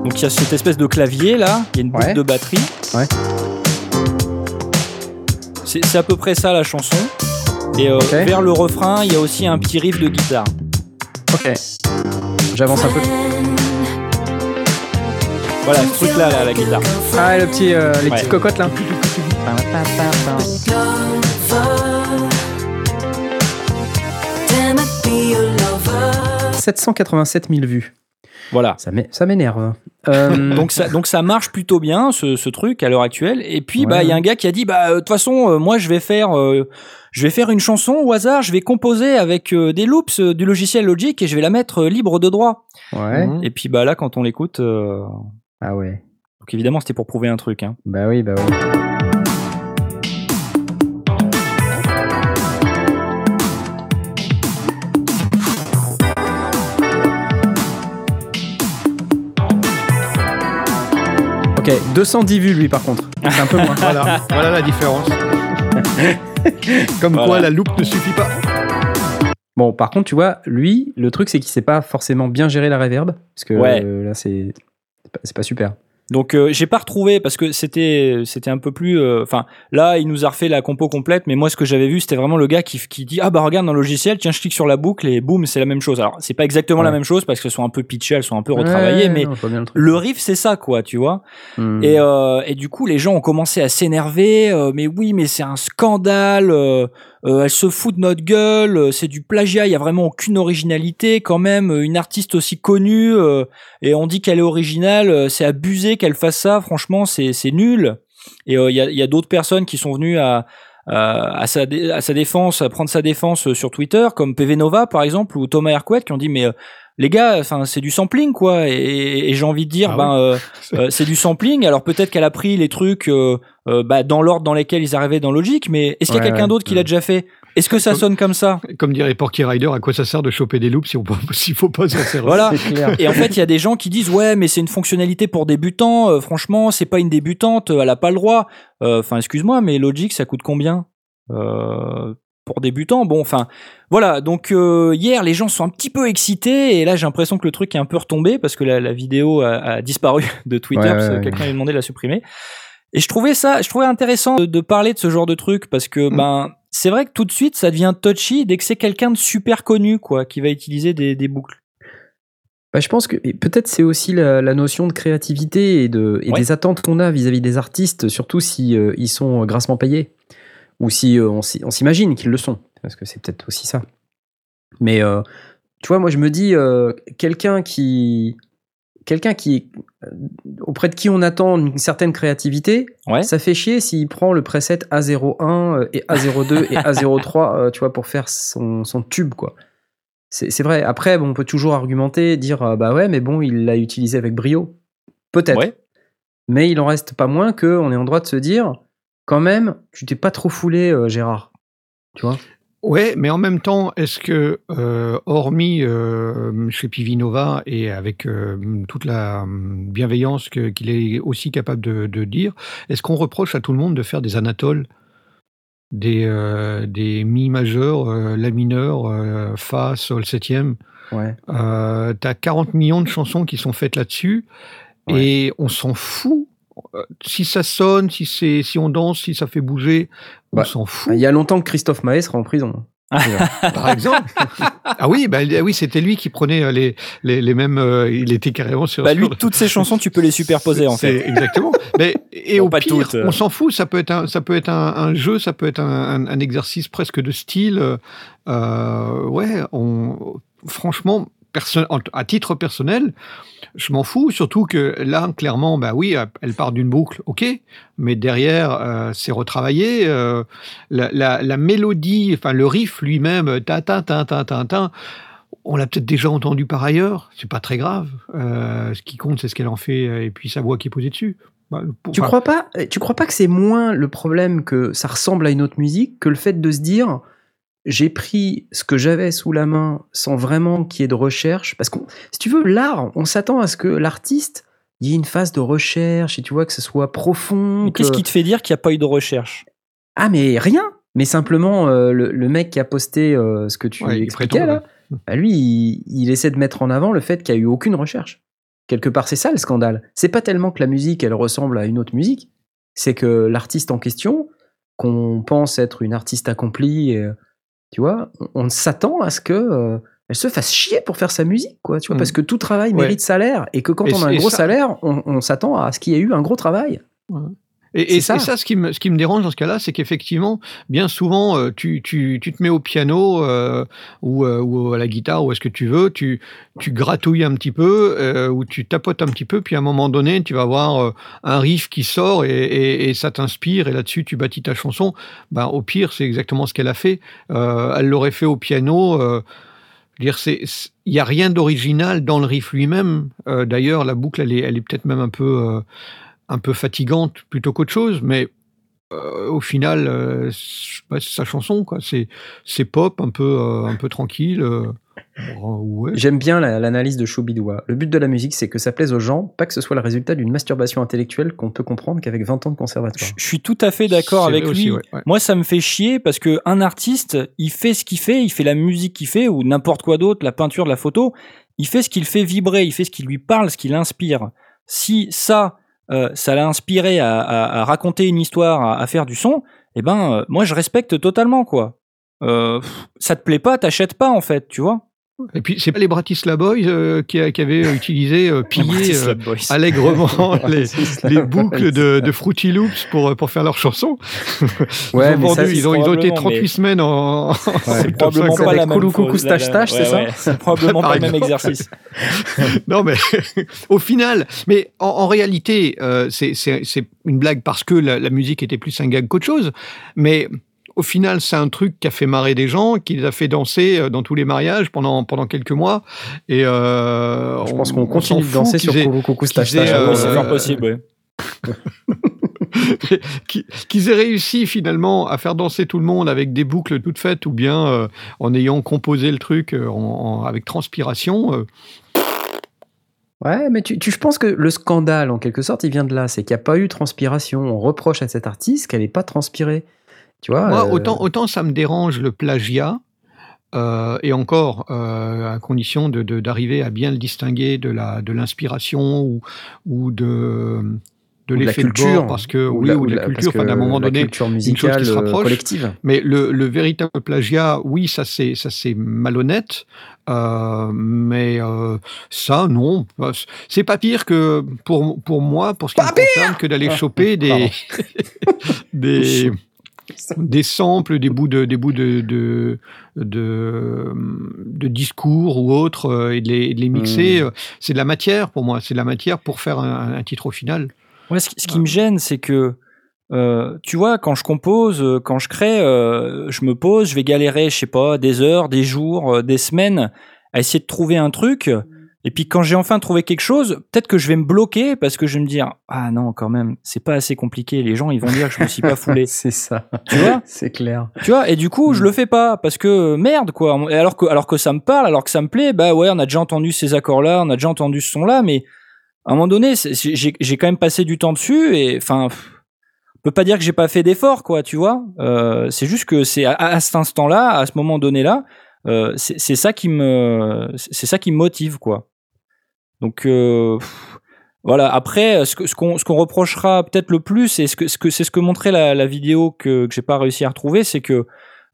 Donc il y a cette espèce de clavier là, il y a une boucle Ouais. de batterie. Ouais. C'est à peu près ça la chanson. Et euh, vers le refrain, il y a aussi un petit riff de guitare. Ok. J'avance un peu. Voilà, ce truc là, là la guitare. Ah, le petit, euh, les Ouais. petites cocottes là. 787 000 vues. Voilà. Ça m'é- ça m'énerve. Euh, Donc ça, donc ça marche plutôt bien ce, ce truc à l'heure actuelle. Et puis bah Ouais. il y a un gars qui a dit bah euh, de toute façon euh, moi je vais faire euh, je vais faire une chanson au hasard, je vais composer avec euh, des loops euh, du logiciel Logic et je vais la mettre euh, libre de droit. ouais. Mhm. Et puis bah là quand on l'écoute, euh, Ah ouais. donc évidemment c'était pour prouver un truc. Hein. Bah oui, bah oui. Ok, 210 vues lui par contre. C'est un peu moins. Voilà, voilà la différence. Comme quoi la loupe ne suffit pas. Bon, par contre, tu vois, lui, le truc c'est qu'il sait pas forcément bien gérer la reverb. Parce que Ouais. euh, là, c'est c'est pas, c'est pas super. Donc euh, j'ai pas retrouvé parce que c'était c'était un peu plus euh, enfin là il nous a refait la compo complète mais moi ce que j'avais vu c'était vraiment le gars qui, qui dit ah bah regarde dans le logiciel tiens je clique sur la boucle et boum c'est la même chose alors c'est pas exactement la même chose parce qu'elles sont un peu pitchées elles sont un peu retravaillées Ouais, mais non, le riff c'est ça quoi tu vois Hmm. et, euh, et du coup, les gens ont commencé à s'énerver. euh, mais oui, mais c'est un scandale. Euh, elle se fout de notre gueule. euh, c'est du plagiat. Il y a vraiment aucune originalité quand même. euh, Une artiste aussi connue et on dit qu'elle est originale. c'est abusé qu'elle fasse ça. Franchement, c'est nul. Et il y a, y a d'autres personnes qui sont venues à à, sa, à sa défense, à prendre sa défense sur Twitter, comme PV Nova par exemple, ou Thomas Hercouet, qui ont dit mais euh, les gars, enfin c'est du sampling quoi. Et, et j'ai envie de dire, Ah ben euh, euh, c'est du sampling. Alors peut-être qu'elle a pris les trucs euh, euh, bah, dans l'ordre dans lesquels ils arrivaient dans Logic, mais est-ce qu'il y a Ouais, quelqu'un ouais, d'autre qui l'a déjà fait? Est-ce que ça Comme- sonne comme ça? Comme dirait Porky Rider, à quoi ça sert de choper des loops si on s'il faut pas s'en servir? Voilà. Et en fait, il y a des gens qui disent ouais, mais c'est une fonctionnalité pour débutants. euh, franchement, c'est pas une débutante, elle a pas le droit. Euh, Enfin, excuse-moi, mais Logic, ça coûte combien? Euh, pour débutants? Bon, enfin, voilà. Donc euh, hier, les gens sont un petit peu excités et là, j'ai l'impression que le truc est un peu retombé parce que la, la vidéo a, a disparu de Twitter Ouais, parce que ouais, quelqu'un lui a demandé de la supprimer. Et je trouvais ça, je trouvais intéressant de, de parler de ce genre de truc parce que Mm. ben. C'est vrai que tout de suite, ça devient touchy dès que c'est quelqu'un de super connu, quoi, qui va utiliser des, des boucles. Bah, je pense que peut-être c'est aussi la, la notion de créativité et, de, et Ouais. des attentes qu'on a vis-à-vis des artistes, surtout si euh, ils sont grassement payés ou si euh, on s'imagine qu'ils le sont, parce que c'est peut-être aussi ça. Mais euh, tu vois, moi je me dis euh, quelqu'un qui quelqu'un qui euh, auprès de qui on attend une certaine créativité, Ouais. ça fait chier s'il prend le preset A01 euh, et A02 et A03, euh, tu vois, pour faire son, son tube, quoi. C'est vrai. Après, bon, on peut toujours argumenter, dire, bah ouais, mais bon, il l'a utilisé avec brio. Peut-être. Ouais. Mais il en reste pas moins qu'on est en droit de se dire, quand même, tu t'es pas trop foulé, euh, Gérard. Tu vois? Ouais, mais en même temps, est-ce que, euh, hormis euh, chez Pivinova et avec euh, toute la hum, bienveillance qu'il est aussi capable de, de dire, est-ce qu'on reproche à tout le monde de faire des anatoles, des, euh, des mi majeurs, la mineur, fa, sol septième? Ouais. T'as 40 millions de chansons qui sont faites là-dessus Ouais. et on s'en fout. Si ça sonne, si, c'est, si on danse, si ça fait bouger, on Bah, s'en fout. Il y a longtemps que Christophe Maé sera en prison. Par exemple. ah oui, bah, oui, c'était lui qui prenait euh, les, les, les mêmes. euh, il était carrément sur. Bah lui, toutes ces chansons, tu peux les superposer en fait. Exactement. Mais, et Bon, au pas pire, toutes, euh. on s'en fout. Ça peut être un, ça peut être un, un jeu, ça peut être un, un- un exercice presque de style. euh, ouais, on, franchement, à titre personnel, je m'en fous. Surtout que là, clairement, bah oui, elle part d'une boucle, ok, mais derrière, euh, c'est retravaillé. euh, la, la- la mélodie, enfin le riff lui-même, ta ta ta ta ta ta. On l'a peut-être déjà entendu par ailleurs, c'est pas très grave. Euh, ce qui compte, c'est ce qu'elle en fait et puis sa voix qui est posée dessus. Bah, pour- Tu crois pas Tu crois pas que c'est moins le problème que ça ressemble à une autre musique que le fait de se dire j'ai pris ce que j'avais sous la main sans vraiment qu'il y ait de recherche parce que si tu veux l'art, on s'attend à ce que l'artiste il y ait une phase de recherche et tu vois que ce soit profond. Mais Qu'est-ce que- qui te fait dire qu'il n'y a pas eu de recherche? Ah mais rien. Mais simplement euh, le, le mec qui a posté euh, ce que tu Ouais, expliquais prétend, là, bah, lui il, il essaie de mettre en avant le fait qu'il n'y a eu aucune recherche. Quelque part c'est ça le scandale. C'est pas tellement que la musique elle ressemble à une autre musique, c'est que l'artiste en question, qu'on pense être une artiste accomplie, et, tu vois, on, on s'attend à ce que euh, elle se fasse chier pour faire sa musique, quoi, tu vois, Mm. parce que tout travail Ouais. mérite salaire et que quand Et on a un gros ça- salaire, on, on s'attend à ce qu'il y ait eu un gros travail. Et, et ça. ce, qui me, ce qui me dérange dans ce cas-là, c'est qu'effectivement, bien souvent, euh, tu, tu, tu te mets au piano euh, ou, euh, ou à la guitare ou à ce que tu veux, tu, tu gratouilles un petit peu euh, ou tu tapotes un petit peu, puis à un moment donné, tu vas avoir un riff qui sort et, et, et ça t'inspire et là-dessus, tu bâtis ta chanson. Ben, au pire, c'est exactement ce qu'elle a fait. Elle l'aurait fait au piano. dire, c'est- il n'y a rien d'original dans le riff lui-même. Euh, D'ailleurs, la boucle, elle est, elle est peut-être même un peu, euh, un peu fatigante plutôt qu'autre chose, mais euh, au final, euh, c'est bah, c'est sa chanson, quoi. C'est, c'est pop, un peu, euh, un peu tranquille. euh, ouais. J'aime bien la- l'analyse de Choubidoua. Le but de la musique, c'est que ça plaise aux gens, pas que ce soit le résultat d'une masturbation intellectuelle qu'on peut comprendre qu'avec 20 ans de conservatoire. Je suis tout à fait d'accord C'est avec lui. aussi, ouais, ouais. Moi, ça me fait chier parce que un artiste, il fait ce qu'il fait, il fait la musique qu'il fait ou n'importe quoi d'autre, la peinture, la photo. Il fait ce qu'il fait vibrer, il fait ce qui lui parle, ce qui l'inspire. Si ça, euh, ça l'a inspiré à, raconter une histoire, à, faire du son, eh ben, euh, moi, je respecte totalement quoi. Euh, ça te plaît pas, t'achètes pas en fait, tu vois. Et puis, c'est pas les Bratislava Boys euh, qui, qui avaient utilisé, euh, pillé euh, allègrement les, les boucles de, de Fruity Loops pour, pour faire leurs chansons. Ouais, ils, ont mais ça, ils, ont, ils ont été probablement, 38 mais- semaines en. en C'est probablement 50. pas la même chose. C'est ça C'est probablement pas le même exercice. Non, mais au final, mais en, en réalité, euh, c'est c'est- c'est une blague parce que la, la musique était plus un gag qu'autre chose. Mais au final, c'est un truc qui a fait marrer des gens, qui les a fait danser euh, dans tous les mariages pendant, pendant quelques mois. Et euh, Je pense on- qu'on on continue de danser sur aient- Coucou Stache euh, c'est euh, fort possible. ouais. qu'ils aient réussi finalement à faire danser tout le monde avec des boucles toutes faites ou bien euh, en ayant composé le truc euh, en- en- avec transpiration. euh, Ouais, mais tu, tu- je pense que le scandale, en quelque sorte, il vient de là. C'est qu'il n'y a pas eu transpiration. On reproche à cet artiste qu'elle n'ait pas transpiré. Tu vois Moi, euh, autant, autant ça me dérange le plagiat, euh, et encore, euh, à condition de- de- d'arriver à bien le distinguer de la de l'inspiration ou, ou de, de de l'effet de culture. bord, parce que ou oui, la- ou de la culture, enfin, d'un moment la donné. culture chose qui se rapproche. collective. Mais le, le véritable plagiat, oui, ça c'est ça c'est malhonnête, euh, mais euh, ça non, Bah, c'est pas pire que pour pour moi, pour ce qui me concerne, que d'aller Ah, choper des des des samples, des bouts de, des bouts de, de, de, de discours ou autres, euh, et de les, et de les mixer. Hmm. euh, C'est de la matière pour moi, c'est de la matière pour faire un, un titre au final. Ouais, ce, qui- ce qui me gêne, c'est que, euh, tu vois, quand je compose, euh, quand je crée, euh, je me pose, je vais galérer, je sais pas, des heures, des jours, euh, des semaines à essayer de trouver un truc Et puis quand j'ai enfin trouvé quelque chose, peut-être que je vais me bloquer parce que je vais me dire ah non quand même c'est pas assez compliqué. Les gens ils vont dire que je me suis pas foulé. c'est ça. Tu vois? C'est clair. Tu vois? Et du coup je le fais pas parce que merde quoi. Et alors que alors que ça me parle, alors que ça me plaît, bah ouais on a déjà entendu ces accords là, on a déjà entendu ce son là, mais à un moment donné j'ai j'ai quand même passé du temps dessus et enfin. On peut pas dire que j'ai pas fait d'effort, quoi, tu vois. Euh, c'est juste que c'est à, à cet instant-là, à ce moment donné-là, euh, c'est c'est ça qui me, c'est ça qui me motive, quoi. Donc euh, voilà. Après, ce que- ce qu'on ce reprochera peut-être le plus, et ce que ce que c'est ce que montrait la, la vidéo que que j'ai pas réussi à retrouver, c'est que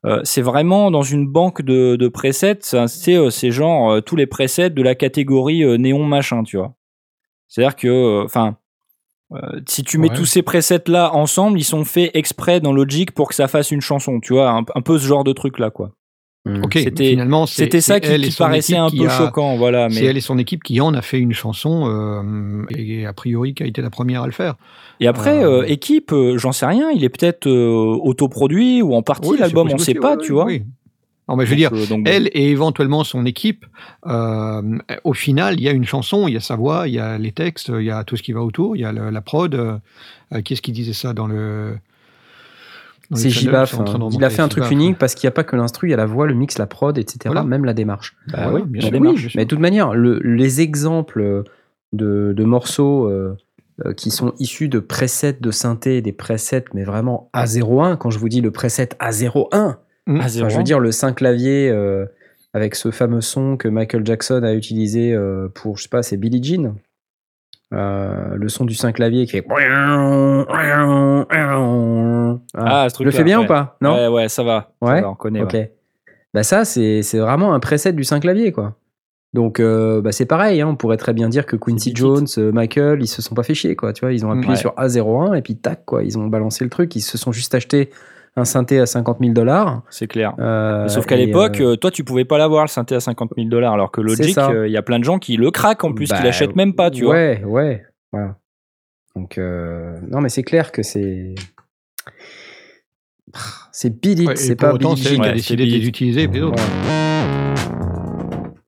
euh, c'est vraiment dans une banque de, de presets. C'est euh, genre euh, tous les presets de la catégorie euh, néon machin, tu vois. C'est-à-dire que, euh, enfin. euh, si tu mets Ouais. tous ces presets là ensemble, ils sont faits exprès dans Logic pour que ça fasse une chanson, tu vois, un, un peu ce genre de truc là, quoi. Mm. Ok, C'était- finalement, c'est- C'était ça c'est qui, paraissait un peu a- choquant, voilà. C'est Mais elle et son équipe qui en a fait une chanson euh, et a priori qui a été la première à le faire. Et après, Euh, euh, équipe, j'en sais rien, il est peut-être autoproduit ou en partie Oui, c'est l'album, on possible sait pas, oui, tu vois. oui. Non, mais je veux dire, Donc, elle et éventuellement son équipe, au final, il y a une chanson, il y a sa voix, il y a les textes, il y a tout ce qui va autour, il y a le- la prod. qui est-ce qui disait ça dans le. C'est de hein. Il a fait un truc unique parce qu'il n'y a pas que l'instru, il y a la voix, le mix, la prod, etc. Voilà. Même la démarche. Bah Voilà, oui, bien sûr. oui, mais de toute manière, le- les exemples de, de morceaux euh, euh, qui sont issus de presets de synthé, des presets, mais vraiment A01, quand je vous dis le preset A01, Mm. Ah, enfin, zéro. je veux dire le 5 clavier euh, avec ce fameux son que Michael Jackson a utilisé euh, pour, je sais pas, c'est Billie Jean. Euh, le son du 5 clavier qui est. Ah, ce je le fais bien ouais. ou pas? Non? Ouais, ouais, ça va. Ça Ouais, va, on connaît. Ok. ouais. Bah ça, c'est c'est vraiment un preset du 5 clavier, quoi. Donc, euh, bah c'est pareil, hein, on pourrait très bien dire que Quincy Jones, euh, Michael, ils se sont pas fait chier, quoi. Tu vois, ils ont appuyé Ouais. sur A01 et puis tac, quoi. Ils ont balancé le truc. Ils se sont juste acheté un synthé à 50 000 dollars. C'est clair. Euh, Sauf qu'à l'époque, euh, euh, toi, tu pouvais pas l'avoir le synthé à 50 000 dollars, alors que Logic, ça. euh, il y a plein de gens qui le craquent en plus, qui bah, l'achètent même pas, tu vois. Ouais, ouais, voilà. Donc, euh, non, mais c'est clair que c'est. C'est Billy, Ouais, c'est pas autant, Jean. qui a Ouais, décidé c'est de les utiliser. et puis les autres.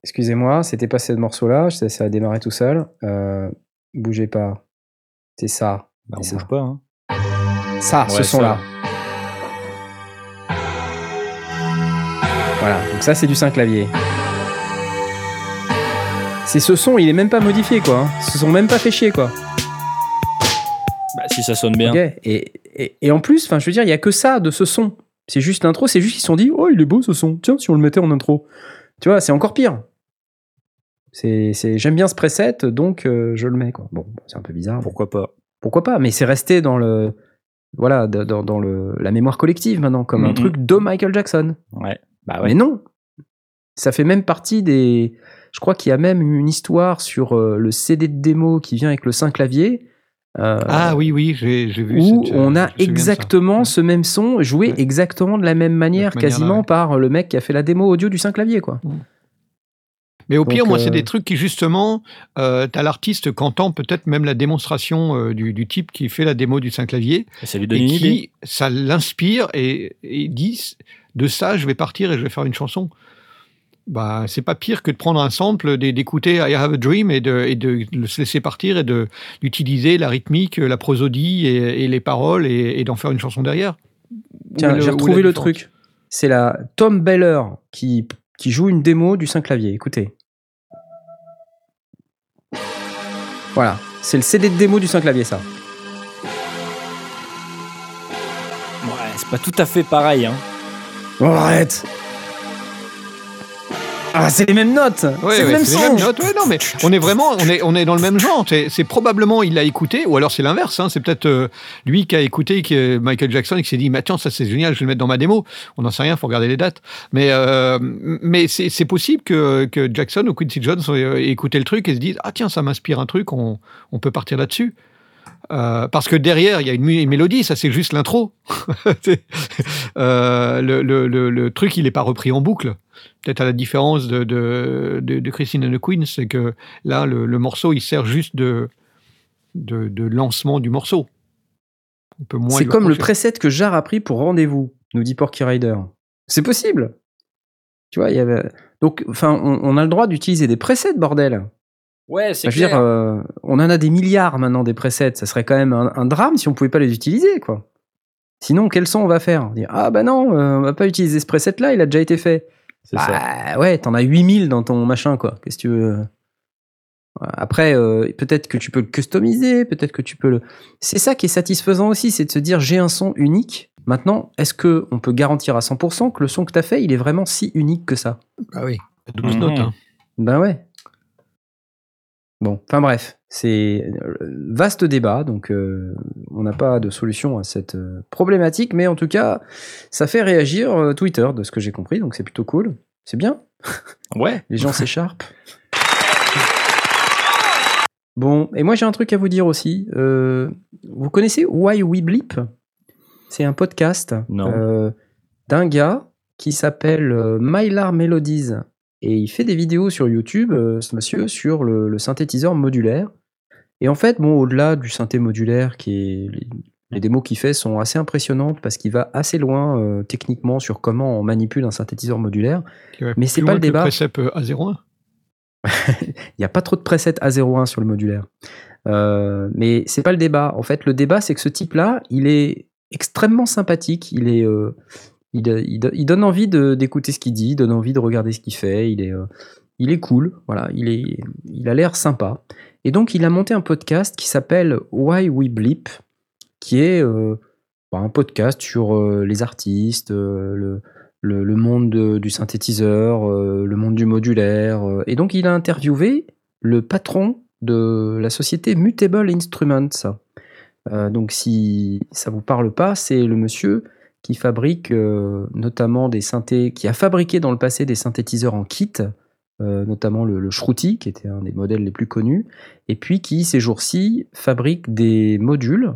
Excusez-moi, c'était pas ce morceau-là, ça, ça a démarré tout seul. Euh, bougez pas. C'est ça. Bah, on c'est bouge ça. pas. Hein. Ça, Ouais, ce son-là. Voilà, donc ça c'est du 5 clavier. C'est ce son, il est même pas modifié quoi. hein. Ce sont même pas fait chier quoi. Bah, si ça sonne bien. Et, et, et en plus, enfin je veux dire, il y a que ça de ce son. C'est juste l'intro, c'est juste qu'ils se sont dit, oh il est beau ce son. Tiens, si on le mettait en intro. Tu vois, c'est encore pire. C'est, c'est, j'aime bien ce preset, donc euh, je le mets quoi. Bon, c'est un peu bizarre. Pourquoi pas pourquoi pas Mais c'est resté dans le voilà dans, dans le, la mémoire collective maintenant comme un Mhm. truc de Michael Jackson. Ouais. Bah Mais ouais. non, ça fait même partie des. Je crois qu'il y a même une histoire sur euh, le CD de démo qui vient avec le 5 clavier. euh, Ah oui, oui, j'ai vu. où cette- on a exactement ce même son joué Ouais. exactement de la même manière, quasiment ouais. par le mec qui a fait la démo audio du 5 clavier quoi. Mais au Donc, pire, moi, c'est euh, des trucs qui, justement, euh, t'as l'artiste qui entend peut-être même la démonstration euh, du, du type qui fait la démo du 5 clavier, Ça lui donne et une idée. qui, ça l'inspire et, et dit, de ça, je vais partir et je vais faire une chanson. Bah, c'est pas pire que de prendre un sample, d'é- d'écouter I Have a Dream et de, et de se laisser partir et d'utiliser la rythmique, la prosodie et, et les paroles et, et d'en faire une chanson derrière. Tiens, j'ai retrouvé le truc. C'est la Tom Beller qui, qui joue une démo du 5 clavier. Écoutez. Voilà, c'est le CD de démo du 5 clavier, ça. Ouais, c'est pas tout à fait pareil. Hein. Oh, arrête Ah, c'est les mêmes notes Ouais, C'est le même les mêmes notes. Ouais, non, mais on est vraiment, on est, on est dans le même genre. C'est, c'est probablement il l'a écouté, ou alors c'est l'inverse. hein. C'est peut-être euh, lui qui a écouté qui est Michael Jackson et qui s'est dit, tiens, ça c'est génial, je vais le mettre dans ma démo. On n'en sait rien, faut regarder les dates. Mais, euh, mais c'est, c'est possible que, que Jackson ou Quincy Jones aient écouté le truc et se disent, ah tiens, ça m'inspire un truc, on, on peut partir là-dessus. Euh, parce que derrière, il y a une, mélodie, ça c'est juste l'intro. Euh, le, le, le, le truc, il n'est pas repris en boucle. Peut-être à la différence de, de, de, de Christine and the Queen, c'est que là, le, morceau, il sert juste de, de, lancement du morceau. C'est comme le preset que Jar a pris pour Rendez-vous, nous dit Porky Rider. C'est possible Tu vois, il y avait... Donc, enfin, on, on a le droit d'utiliser des presets, bordel Ouais, c'est Enfin, je veux clair. dire, euh, on en a des milliards maintenant des presets. Ça serait quand même un, un drame si on pouvait pas les utiliser, quoi. Sinon, quel son on va faire? Dire ah bah non, euh, on va pas utiliser ce preset là, il a déjà été fait. C'est ça. Bah ouais, t'en as 8000 dans ton machin, quoi. Qu'est-ce que tu veux? Après, euh, peut-être que tu peux le customiser, peut-être que tu peux le. C'est ça qui est satisfaisant aussi, c'est de se dire j'ai un son unique. Maintenant, est-ce que on peut garantir à 100% que le son que t'as fait, il est vraiment si unique que ça? Bah oui, 12 Mhm. notes. hein. Ben ouais. Bon, enfin bref, c'est euh, vaste débat, donc euh, on n'a pas de solution à cette euh, problématique, mais en tout cas, ça fait réagir euh, Twitter, de ce que j'ai compris, donc c'est plutôt cool. C'est bien, Ouais. les gens s'écharpent. Bon, et moi j'ai un truc à vous dire aussi. Vous connaissez Why We Bleep? C'est un podcast d'un gars qui s'appelle Mylar Melodies. Et il fait des vidéos sur YouTube, euh, ce monsieur, sur le, le synthétiseur modulaire. Et en fait, bon, au-delà du synthé modulaire, qui est, les, les démos qu'il fait sont assez impressionnantes parce qu'il va assez loin euh, techniquement sur comment on manipule un synthétiseur modulaire. Mais c'est pas le débat. euh, A01. Il n'y a pas trop de presets A01 sur le modulaire. Euh, mais c'est pas le débat. En fait, le débat, c'est que ce type-là, il est extrêmement sympathique. Il est, euh, il, donne envie d'écouter ce qu'il dit, il donne envie de regarder ce qu'il fait. Il est, euh, il est cool. Voilà, il est, il a l'air sympa. Et donc, il a monté un podcast qui s'appelle Why We Bleep, qui est euh, bah, un podcast sur euh, les artistes, le, monde de- du synthétiseur, le monde du modulaire. et donc, il a interviewé le patron de la société Mutable Instruments. Donc, si ça vous parle pas, c'est le monsieur qui fabrique euh, notamment des synthés, qui a fabriqué dans le passé des synthétiseurs en kit, euh, notamment le, le Shruti, qui était un des modèles les plus connus, et puis qui, ces jours-ci, fabrique des modules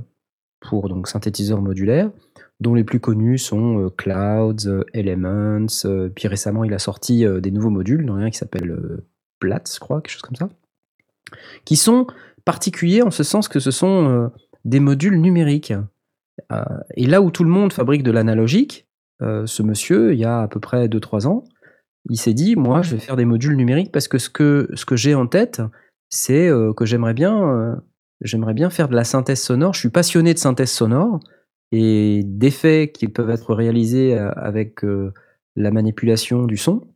pour donc synthétiseurs modulaires, dont les plus connus sont euh, Clouds, Elements, puis récemment il a sorti des nouveaux modules, dont un qui s'appelle Platz, je crois, quelque chose comme ça, qui sont particuliers en ce sens que ce sont des modules numériques. Euh, et là où tout le monde fabrique de l'analogique, euh, ce monsieur, il y a à peu près 2-3 ans, il s'est dit, moi je vais faire des modules numériques parce que ce que, ce que j'ai en tête, c'est euh, que j'aimerais bien, j'aimerais bien faire de la synthèse sonore, je suis passionné de synthèse sonore, et d'effets qui peuvent être réalisés avec la manipulation du son.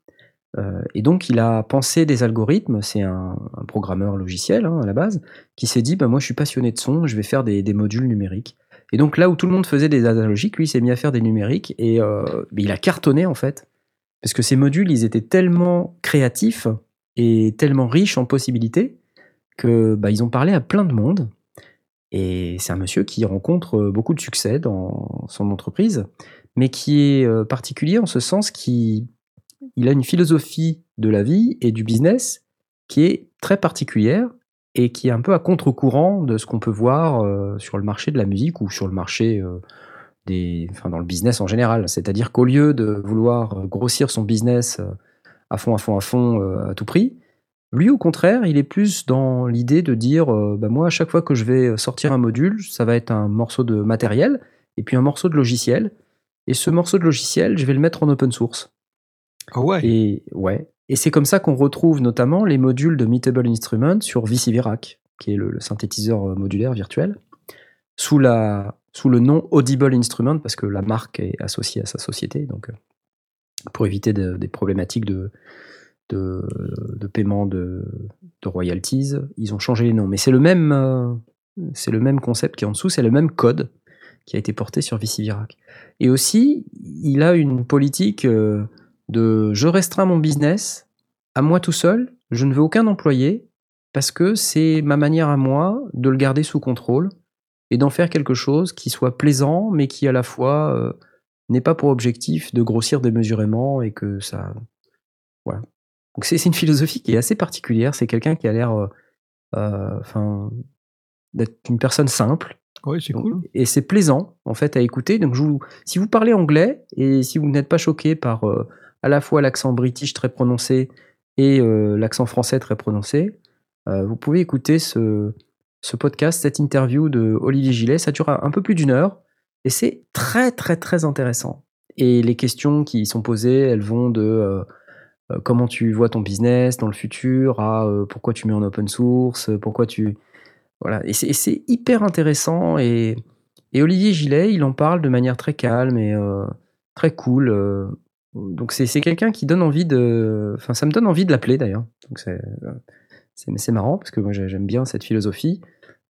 Et donc, il a pensé des algorithmes, c'est un, un programmeur logiciel hein, à la base, qui s'est dit, bah, moi je suis passionné de son, je vais faire des, des modules numériques. Et donc là où tout le monde faisait des analogiques, lui s'est mis à faire des numériques, et euh, il a cartonné en fait. Parce que ces modules, ils étaient tellement créatifs et tellement riches en possibilités que bah, ils ont parlé à plein de monde. Et c'est un monsieur qui rencontre euh, beaucoup de succès dans son entreprise, mais qui est euh, particulier en ce sens qu'il il a une philosophie de la vie et du business qui est très particulière et qui est un peu à contre-courant de ce qu'on peut voir euh, sur le marché de la musique ou sur le marché euh, des, enfin dans le business en général. C'est-à-dire qu'au lieu de vouloir euh, grossir son business à fond, à fond, à fond, euh, à tout prix, lui, au contraire, il est plus dans l'idée de dire bah, moi, à chaque fois que je vais sortir un module, ça va être un morceau de matériel et puis un morceau de logiciel. Et ce morceau de logiciel, je vais le mettre en open source. Ah ouais. Et ouais. Et c'est comme ça qu'on retrouve notamment les modules de Meetable Instruments sur VCVRAC, qui est le, synthétiseur euh, modulaire virtuel, sous, le nom Audible Instrument, parce que la marque est associée à sa société. Donc, euh, pour éviter de- des problématiques de, paiement de, royalties, ils ont changé les noms. Mais c'est le même, euh, c'est le même concept qui est en dessous, c'est le même code qui a été porté sur VCVRAC. Et aussi, il a une politique de je restreins mon business à moi tout seul, je ne veux aucun employé, parce que c'est ma manière à moi de le garder sous contrôle et d'en faire quelque chose qui soit plaisant, mais qui à la fois euh, n'ait pas pour objectif de grossir démesurément et que ça. Voilà. Donc c'est une philosophie qui est assez particulière. C'est quelqu'un qui a l'air, euh, euh, d'être une personne simple. Ouais, c'est cool. Et c'est plaisant en fait à écouter. Donc je vous, si vous parlez anglais et si vous n'êtes pas choqué par euh, à la fois l'accent british très prononcé et euh, l'accent français très prononcé, euh, vous pouvez écouter ce, podcast, cette interview de Olivier Gillet. Ça dure un peu plus d'une heure et c'est très très très intéressant. Et les questions qui y sont posées, elles vont de euh, comment tu vois ton business dans le futur, à pourquoi tu mets en open source, pourquoi tu voilà. Et c'est hyper intéressant et et Olivier Gillet, il en parle de manière très calme et très cool. Donc c'est c'est quelqu'un qui donne envie de, enfin ça me donne envie de l'appeler d'ailleurs. Donc c'est marrant parce que moi j'ai- j'aime bien cette philosophie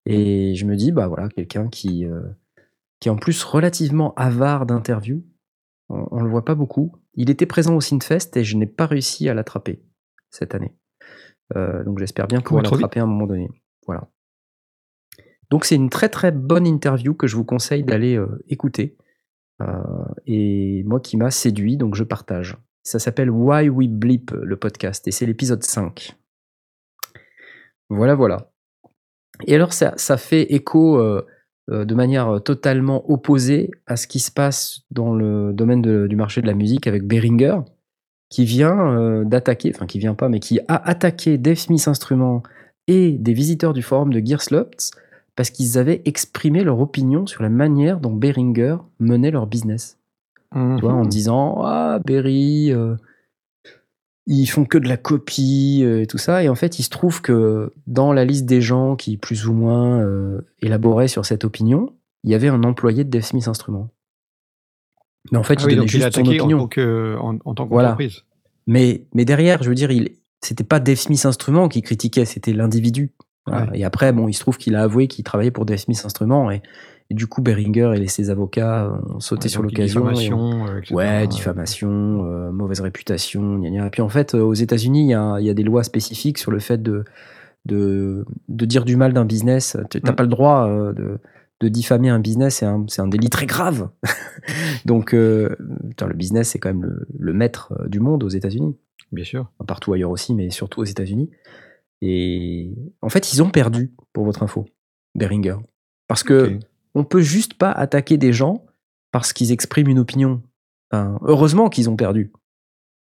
et je me dis bah voilà quelqu'un qui euh, qui est en plus relativement avare d'interviews. On, on le voit pas beaucoup. Il était présent au Synfest et je n'ai pas réussi à l'attraper cette année. Euh, donc j'espère bien pouvoir l'attraper à un moment donné. Voilà. Donc c'est une très très bonne interview que je vous conseille d'aller euh, écouter. Euh, et moi qui m'a séduit, donc je partage. Ça s'appelle Why We Bleep, le podcast, et c'est l'épisode 5. Voilà, voilà. Et alors ça, fait écho euh, euh, de manière totalement opposée à ce qui se passe dans le domaine du marché de la musique avec Behringer, qui vient d'attaquer, enfin qui vient pas, mais qui a attaqué Dave Smith Instruments et des visiteurs du forum de Gearslops parce qu'ils avaient exprimé leur opinion sur la manière dont Behringer menait leur business. Tu vois, en disant Ah, Berry, euh, ils font que de la copie euh, et tout ça. Et en fait, il se trouve que dans la liste des gens qui, plus ou moins, euh, élaboraient sur cette opinion, il y avait un employé de Dave Smith Instruments. Mais en fait, Ah il oui, donnait il juste son en opinion. tant en- tant Voilà. qu'entreprise. Mais, mais derrière, je veux dire, il, c'était pas Dave Smith Instruments qui critiquait, c'était l'individu. Voilà. Ouais. Et après, bon, il se trouve qu'il a avoué qu'il travaillait pour Dave Smith Instruments. Et, et du coup, Beringer et ses avocats ont sauté Ouais, sur l'occasion. diffamation, euh. Ouais, diffamation, euh, mauvaise réputation, gna gna. Et puis en fait, aux États-Unis, il y a, il y a des lois spécifiques sur le fait de, de, de dire du mal d'un business. Tu n'as Mm. pas le droit euh, de, de diffamer un business, c'est un, délit très grave. Donc, euh, putain, le business, c'est quand même le, le maître du monde aux États-Unis. Bien sûr. Partout ailleurs aussi, mais surtout aux États-Unis. Et en fait, ils ont perdu, pour votre info, Beringer. Parce que Ok. on peut juste pas attaquer des gens parce qu'ils expriment une opinion. Enfin, heureusement qu'ils ont perdu.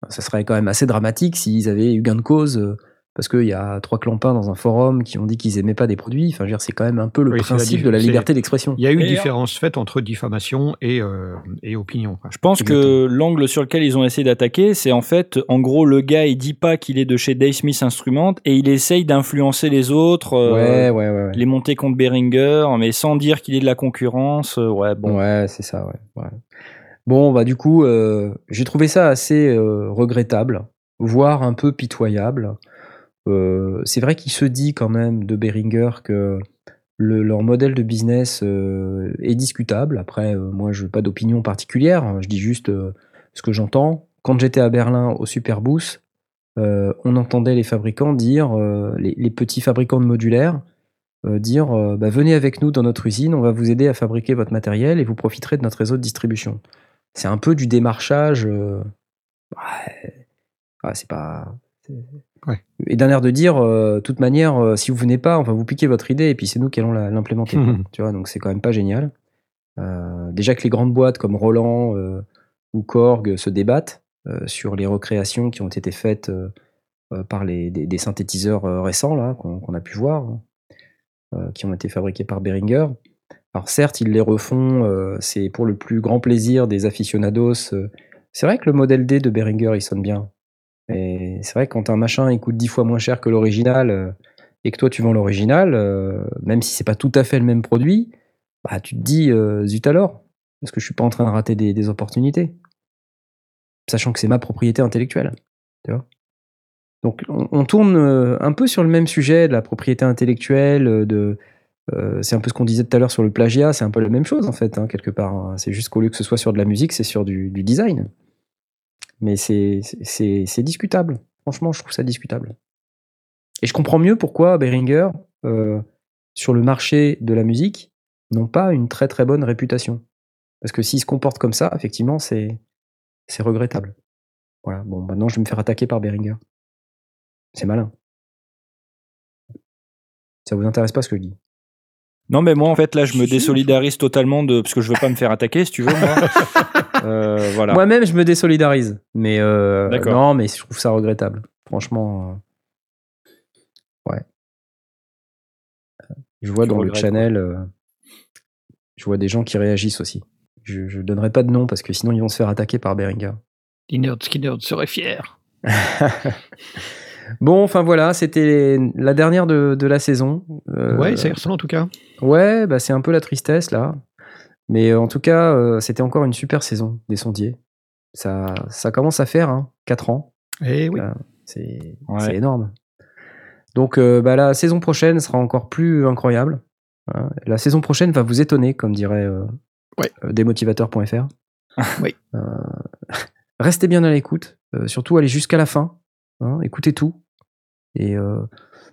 Ça serait quand même assez dramatique s'ils avaient eu gain de cause euh, parce qu'il y a trois clampins dans un forum qui ont dit qu'ils aimaient pas des produits. Enfin, c'est quand même un peu le Oui, la principe de la liberté d'expression. Il y a eu Et- différence faite entre diffamation et, euh, et opinion. Je pense que l'angle sur lequel ils ont essayé d'attaquer, c'est en fait, en gros, le gars, il dit pas qu'il est de chez Dave Smith Instruments et il essaye d'influencer les autres, euh, ouais, ouais, ouais. ouais. les monter contre Behringer, mais sans dire qu'il est de la concurrence. euh, ouais, bon. Ouais, c'est ça, ouais. ouais. Bon, bah du coup, euh, j'ai trouvé ça assez euh, regrettable, voire un peu pitoyable. Euh, c'est vrai qu'il se dit quand même de Behringer que le- leur modèle de business euh, est discutable. Après, euh, moi, je n'ai pas d'opinion particulière. hein. Je dis juste ce que j'entends. Quand j'étais à Berlin au Superboost, on entendait les fabricants dire, les, petits fabricants de modulaires, dire bah, venez avec nous dans notre usine, on va vous aider à fabriquer votre matériel et vous profiterez de notre réseau de distribution. C'est un peu du démarchage. ouais, ouais, c'est pas. Ouais. Et d'un air de dire, euh, de toute manière, euh, si vous venez pas, on va vous piquer votre idée et puis c'est nous qui allons l'implémenter. Mhm. Tu vois, donc c'est quand même pas génial. Euh, déjà que les grandes boîtes comme Roland ou Korg se débattent sur les recréations qui ont été faites par les, des, des synthétiseurs récents là qu'on a pu voir, hein, qui ont été fabriqués par Behringer. Alors certes, ils les refont, c'est pour le plus grand plaisir des aficionados. C'est vrai que le modèle D de Behringer, il sonne bien. Et c'est vrai quand un machin coûte dix fois moins cher que l'original euh, et que toi tu vends l'original, euh, même si c'est pas tout à fait le même produit, bah, tu te dis euh, zut alors, parce que je suis pas en train de rater des, opportunités. Sachant que c'est ma propriété intellectuelle. Donc on, tourne un peu sur le même sujet de la propriété intellectuelle, de, c'est un peu ce qu'on disait tout à l'heure sur le plagiat, c'est un peu la même chose en fait, hein, quelque part. hein. C'est juste qu'au lieu que ce soit sur de la musique, c'est sur du design. Mais c'est discutable. Franchement, je trouve ça discutable. Et je comprends mieux pourquoi Behringer, euh, sur le marché de la musique, n'ont pas une très très bonne réputation. Parce que s'ils se comportent comme ça, effectivement, c'est regrettable. Voilà, bon, maintenant je vais me faire attaquer par Behringer. C'est malin. Ça vous intéresse pas ce que je dis? Non, mais moi, en fait, là, je me désolidarise totalement de. Parce que je veux pas me faire attaquer, si tu veux, moi. Euh, voilà. Moi-même, je me désolidarise. Mais euh, non, mais je trouve ça regrettable. Franchement, euh, ouais. Je vois Tu dans le channel, euh, je vois des gens qui réagissent aussi. Je, je donnerai pas de nom parce que sinon ils vont se faire attaquer par Behringer. Dinerd Skinner serait fier. Bon, enfin voilà, c'était la dernière de, de la saison. Euh, Ouais, ça y ressemble en tout cas. Ouais, bah c'est un peu la tristesse là. Mais euh, en tout cas, euh, c'était encore une super saison des sondiers. Ça, ça commence à faire hein, 4 ans. Eh oui. Euh, C'est Ouais. énorme. Donc euh, bah, la saison prochaine sera encore plus incroyable. hein. La saison prochaine va vous étonner, comme dirait euh, Ouais. euh, demotivateur.fr. Oui. Euh, restez bien à l'écoute. euh, surtout allez jusqu'à la fin. hein, écoutez tout. Et euh,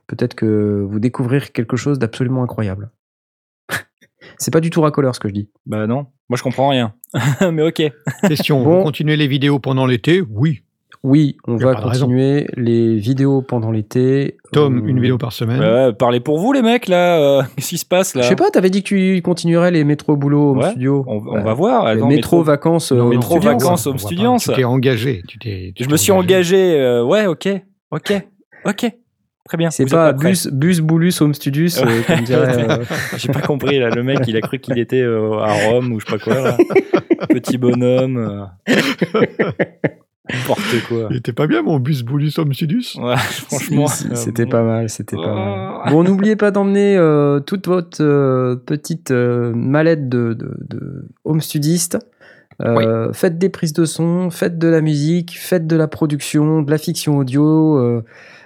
peut-être que vous découvrirez quelque chose d'absolument incroyable. C'est pas du tout racoleur ce que je dis. Bah non, moi je comprends rien. mais ok. Question, Bon. vous continuez les vidéos pendant l'été? Oui. Oui, on va continuer les vidéos pendant l'été. Tom, Euh, une vidéo par semaine. Ouais, parlez pour vous les mecs là. euh, Qu'est-ce qui se passe là? Je sais pas, t'avais dit que tu continuerais les métro boulot home Ouais, studio. On, on Bah, va voir. les Attends, métro, vacances, euh, Non, home non, métro, studio, vacances, home ça. Tu t'es engagé. Tu t'es, tu Je me suis engagé. euh, ouais, ok, ok, ok. Très bien. C'est pas bus, bus boulus home studius, euh, comme dirait. euh, J'ai pas compris là. Le mec, il a cru qu'il était euh, à Rome ou je sais pas quoi. Là. Petit bonhomme. euh. N'importe quoi. Il était pas bien mon bus Boulus Homme Sudus Ouais, franchement, euh, c'était pas mal, c'était pas Oh. mal. Bon, n'oubliez pas d'emmener euh, toute votre euh, petite euh, mallette de, de, de home studiste. Euh, Faites des prises de son, faites de la musique, faites de la production, de la fiction audio, euh,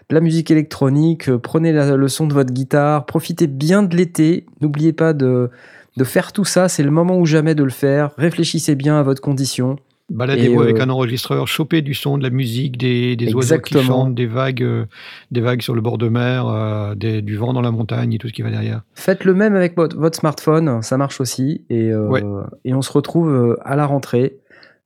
la musique électronique. euh, prenez la- le son de votre guitare, profitez bien de l'été. N'oubliez pas de, de faire tout ça, c'est le moment ou jamais de le faire. Réfléchissez bien à votre condition. Baladez-vous avec euh, un enregistreur, chopez du son, de la musique, des, des oiseaux qui chantent, des vagues, euh, des vagues sur le bord de mer, euh, des- du vent dans la montagne et tout ce qui va derrière. Faites le même avec votre, votre smartphone, ça marche aussi. Et, Ouais. et on se retrouve à la rentrée,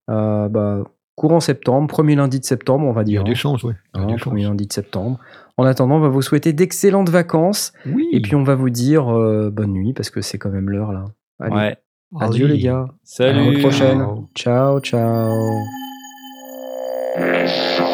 bah, courant septembre, premier lundi de septembre, on va Il y dire. a des chances. Il y a hein, chances. premier lundi de septembre. En attendant, on va vous souhaiter d'excellentes vacances. Oui. Et puis on va vous dire euh, bonne nuit parce que c'est quand même l'heure là. Allez, Ouais. adieu Allez. les gars. Salut. À la prochaine. Ciao. Ciao, ciao.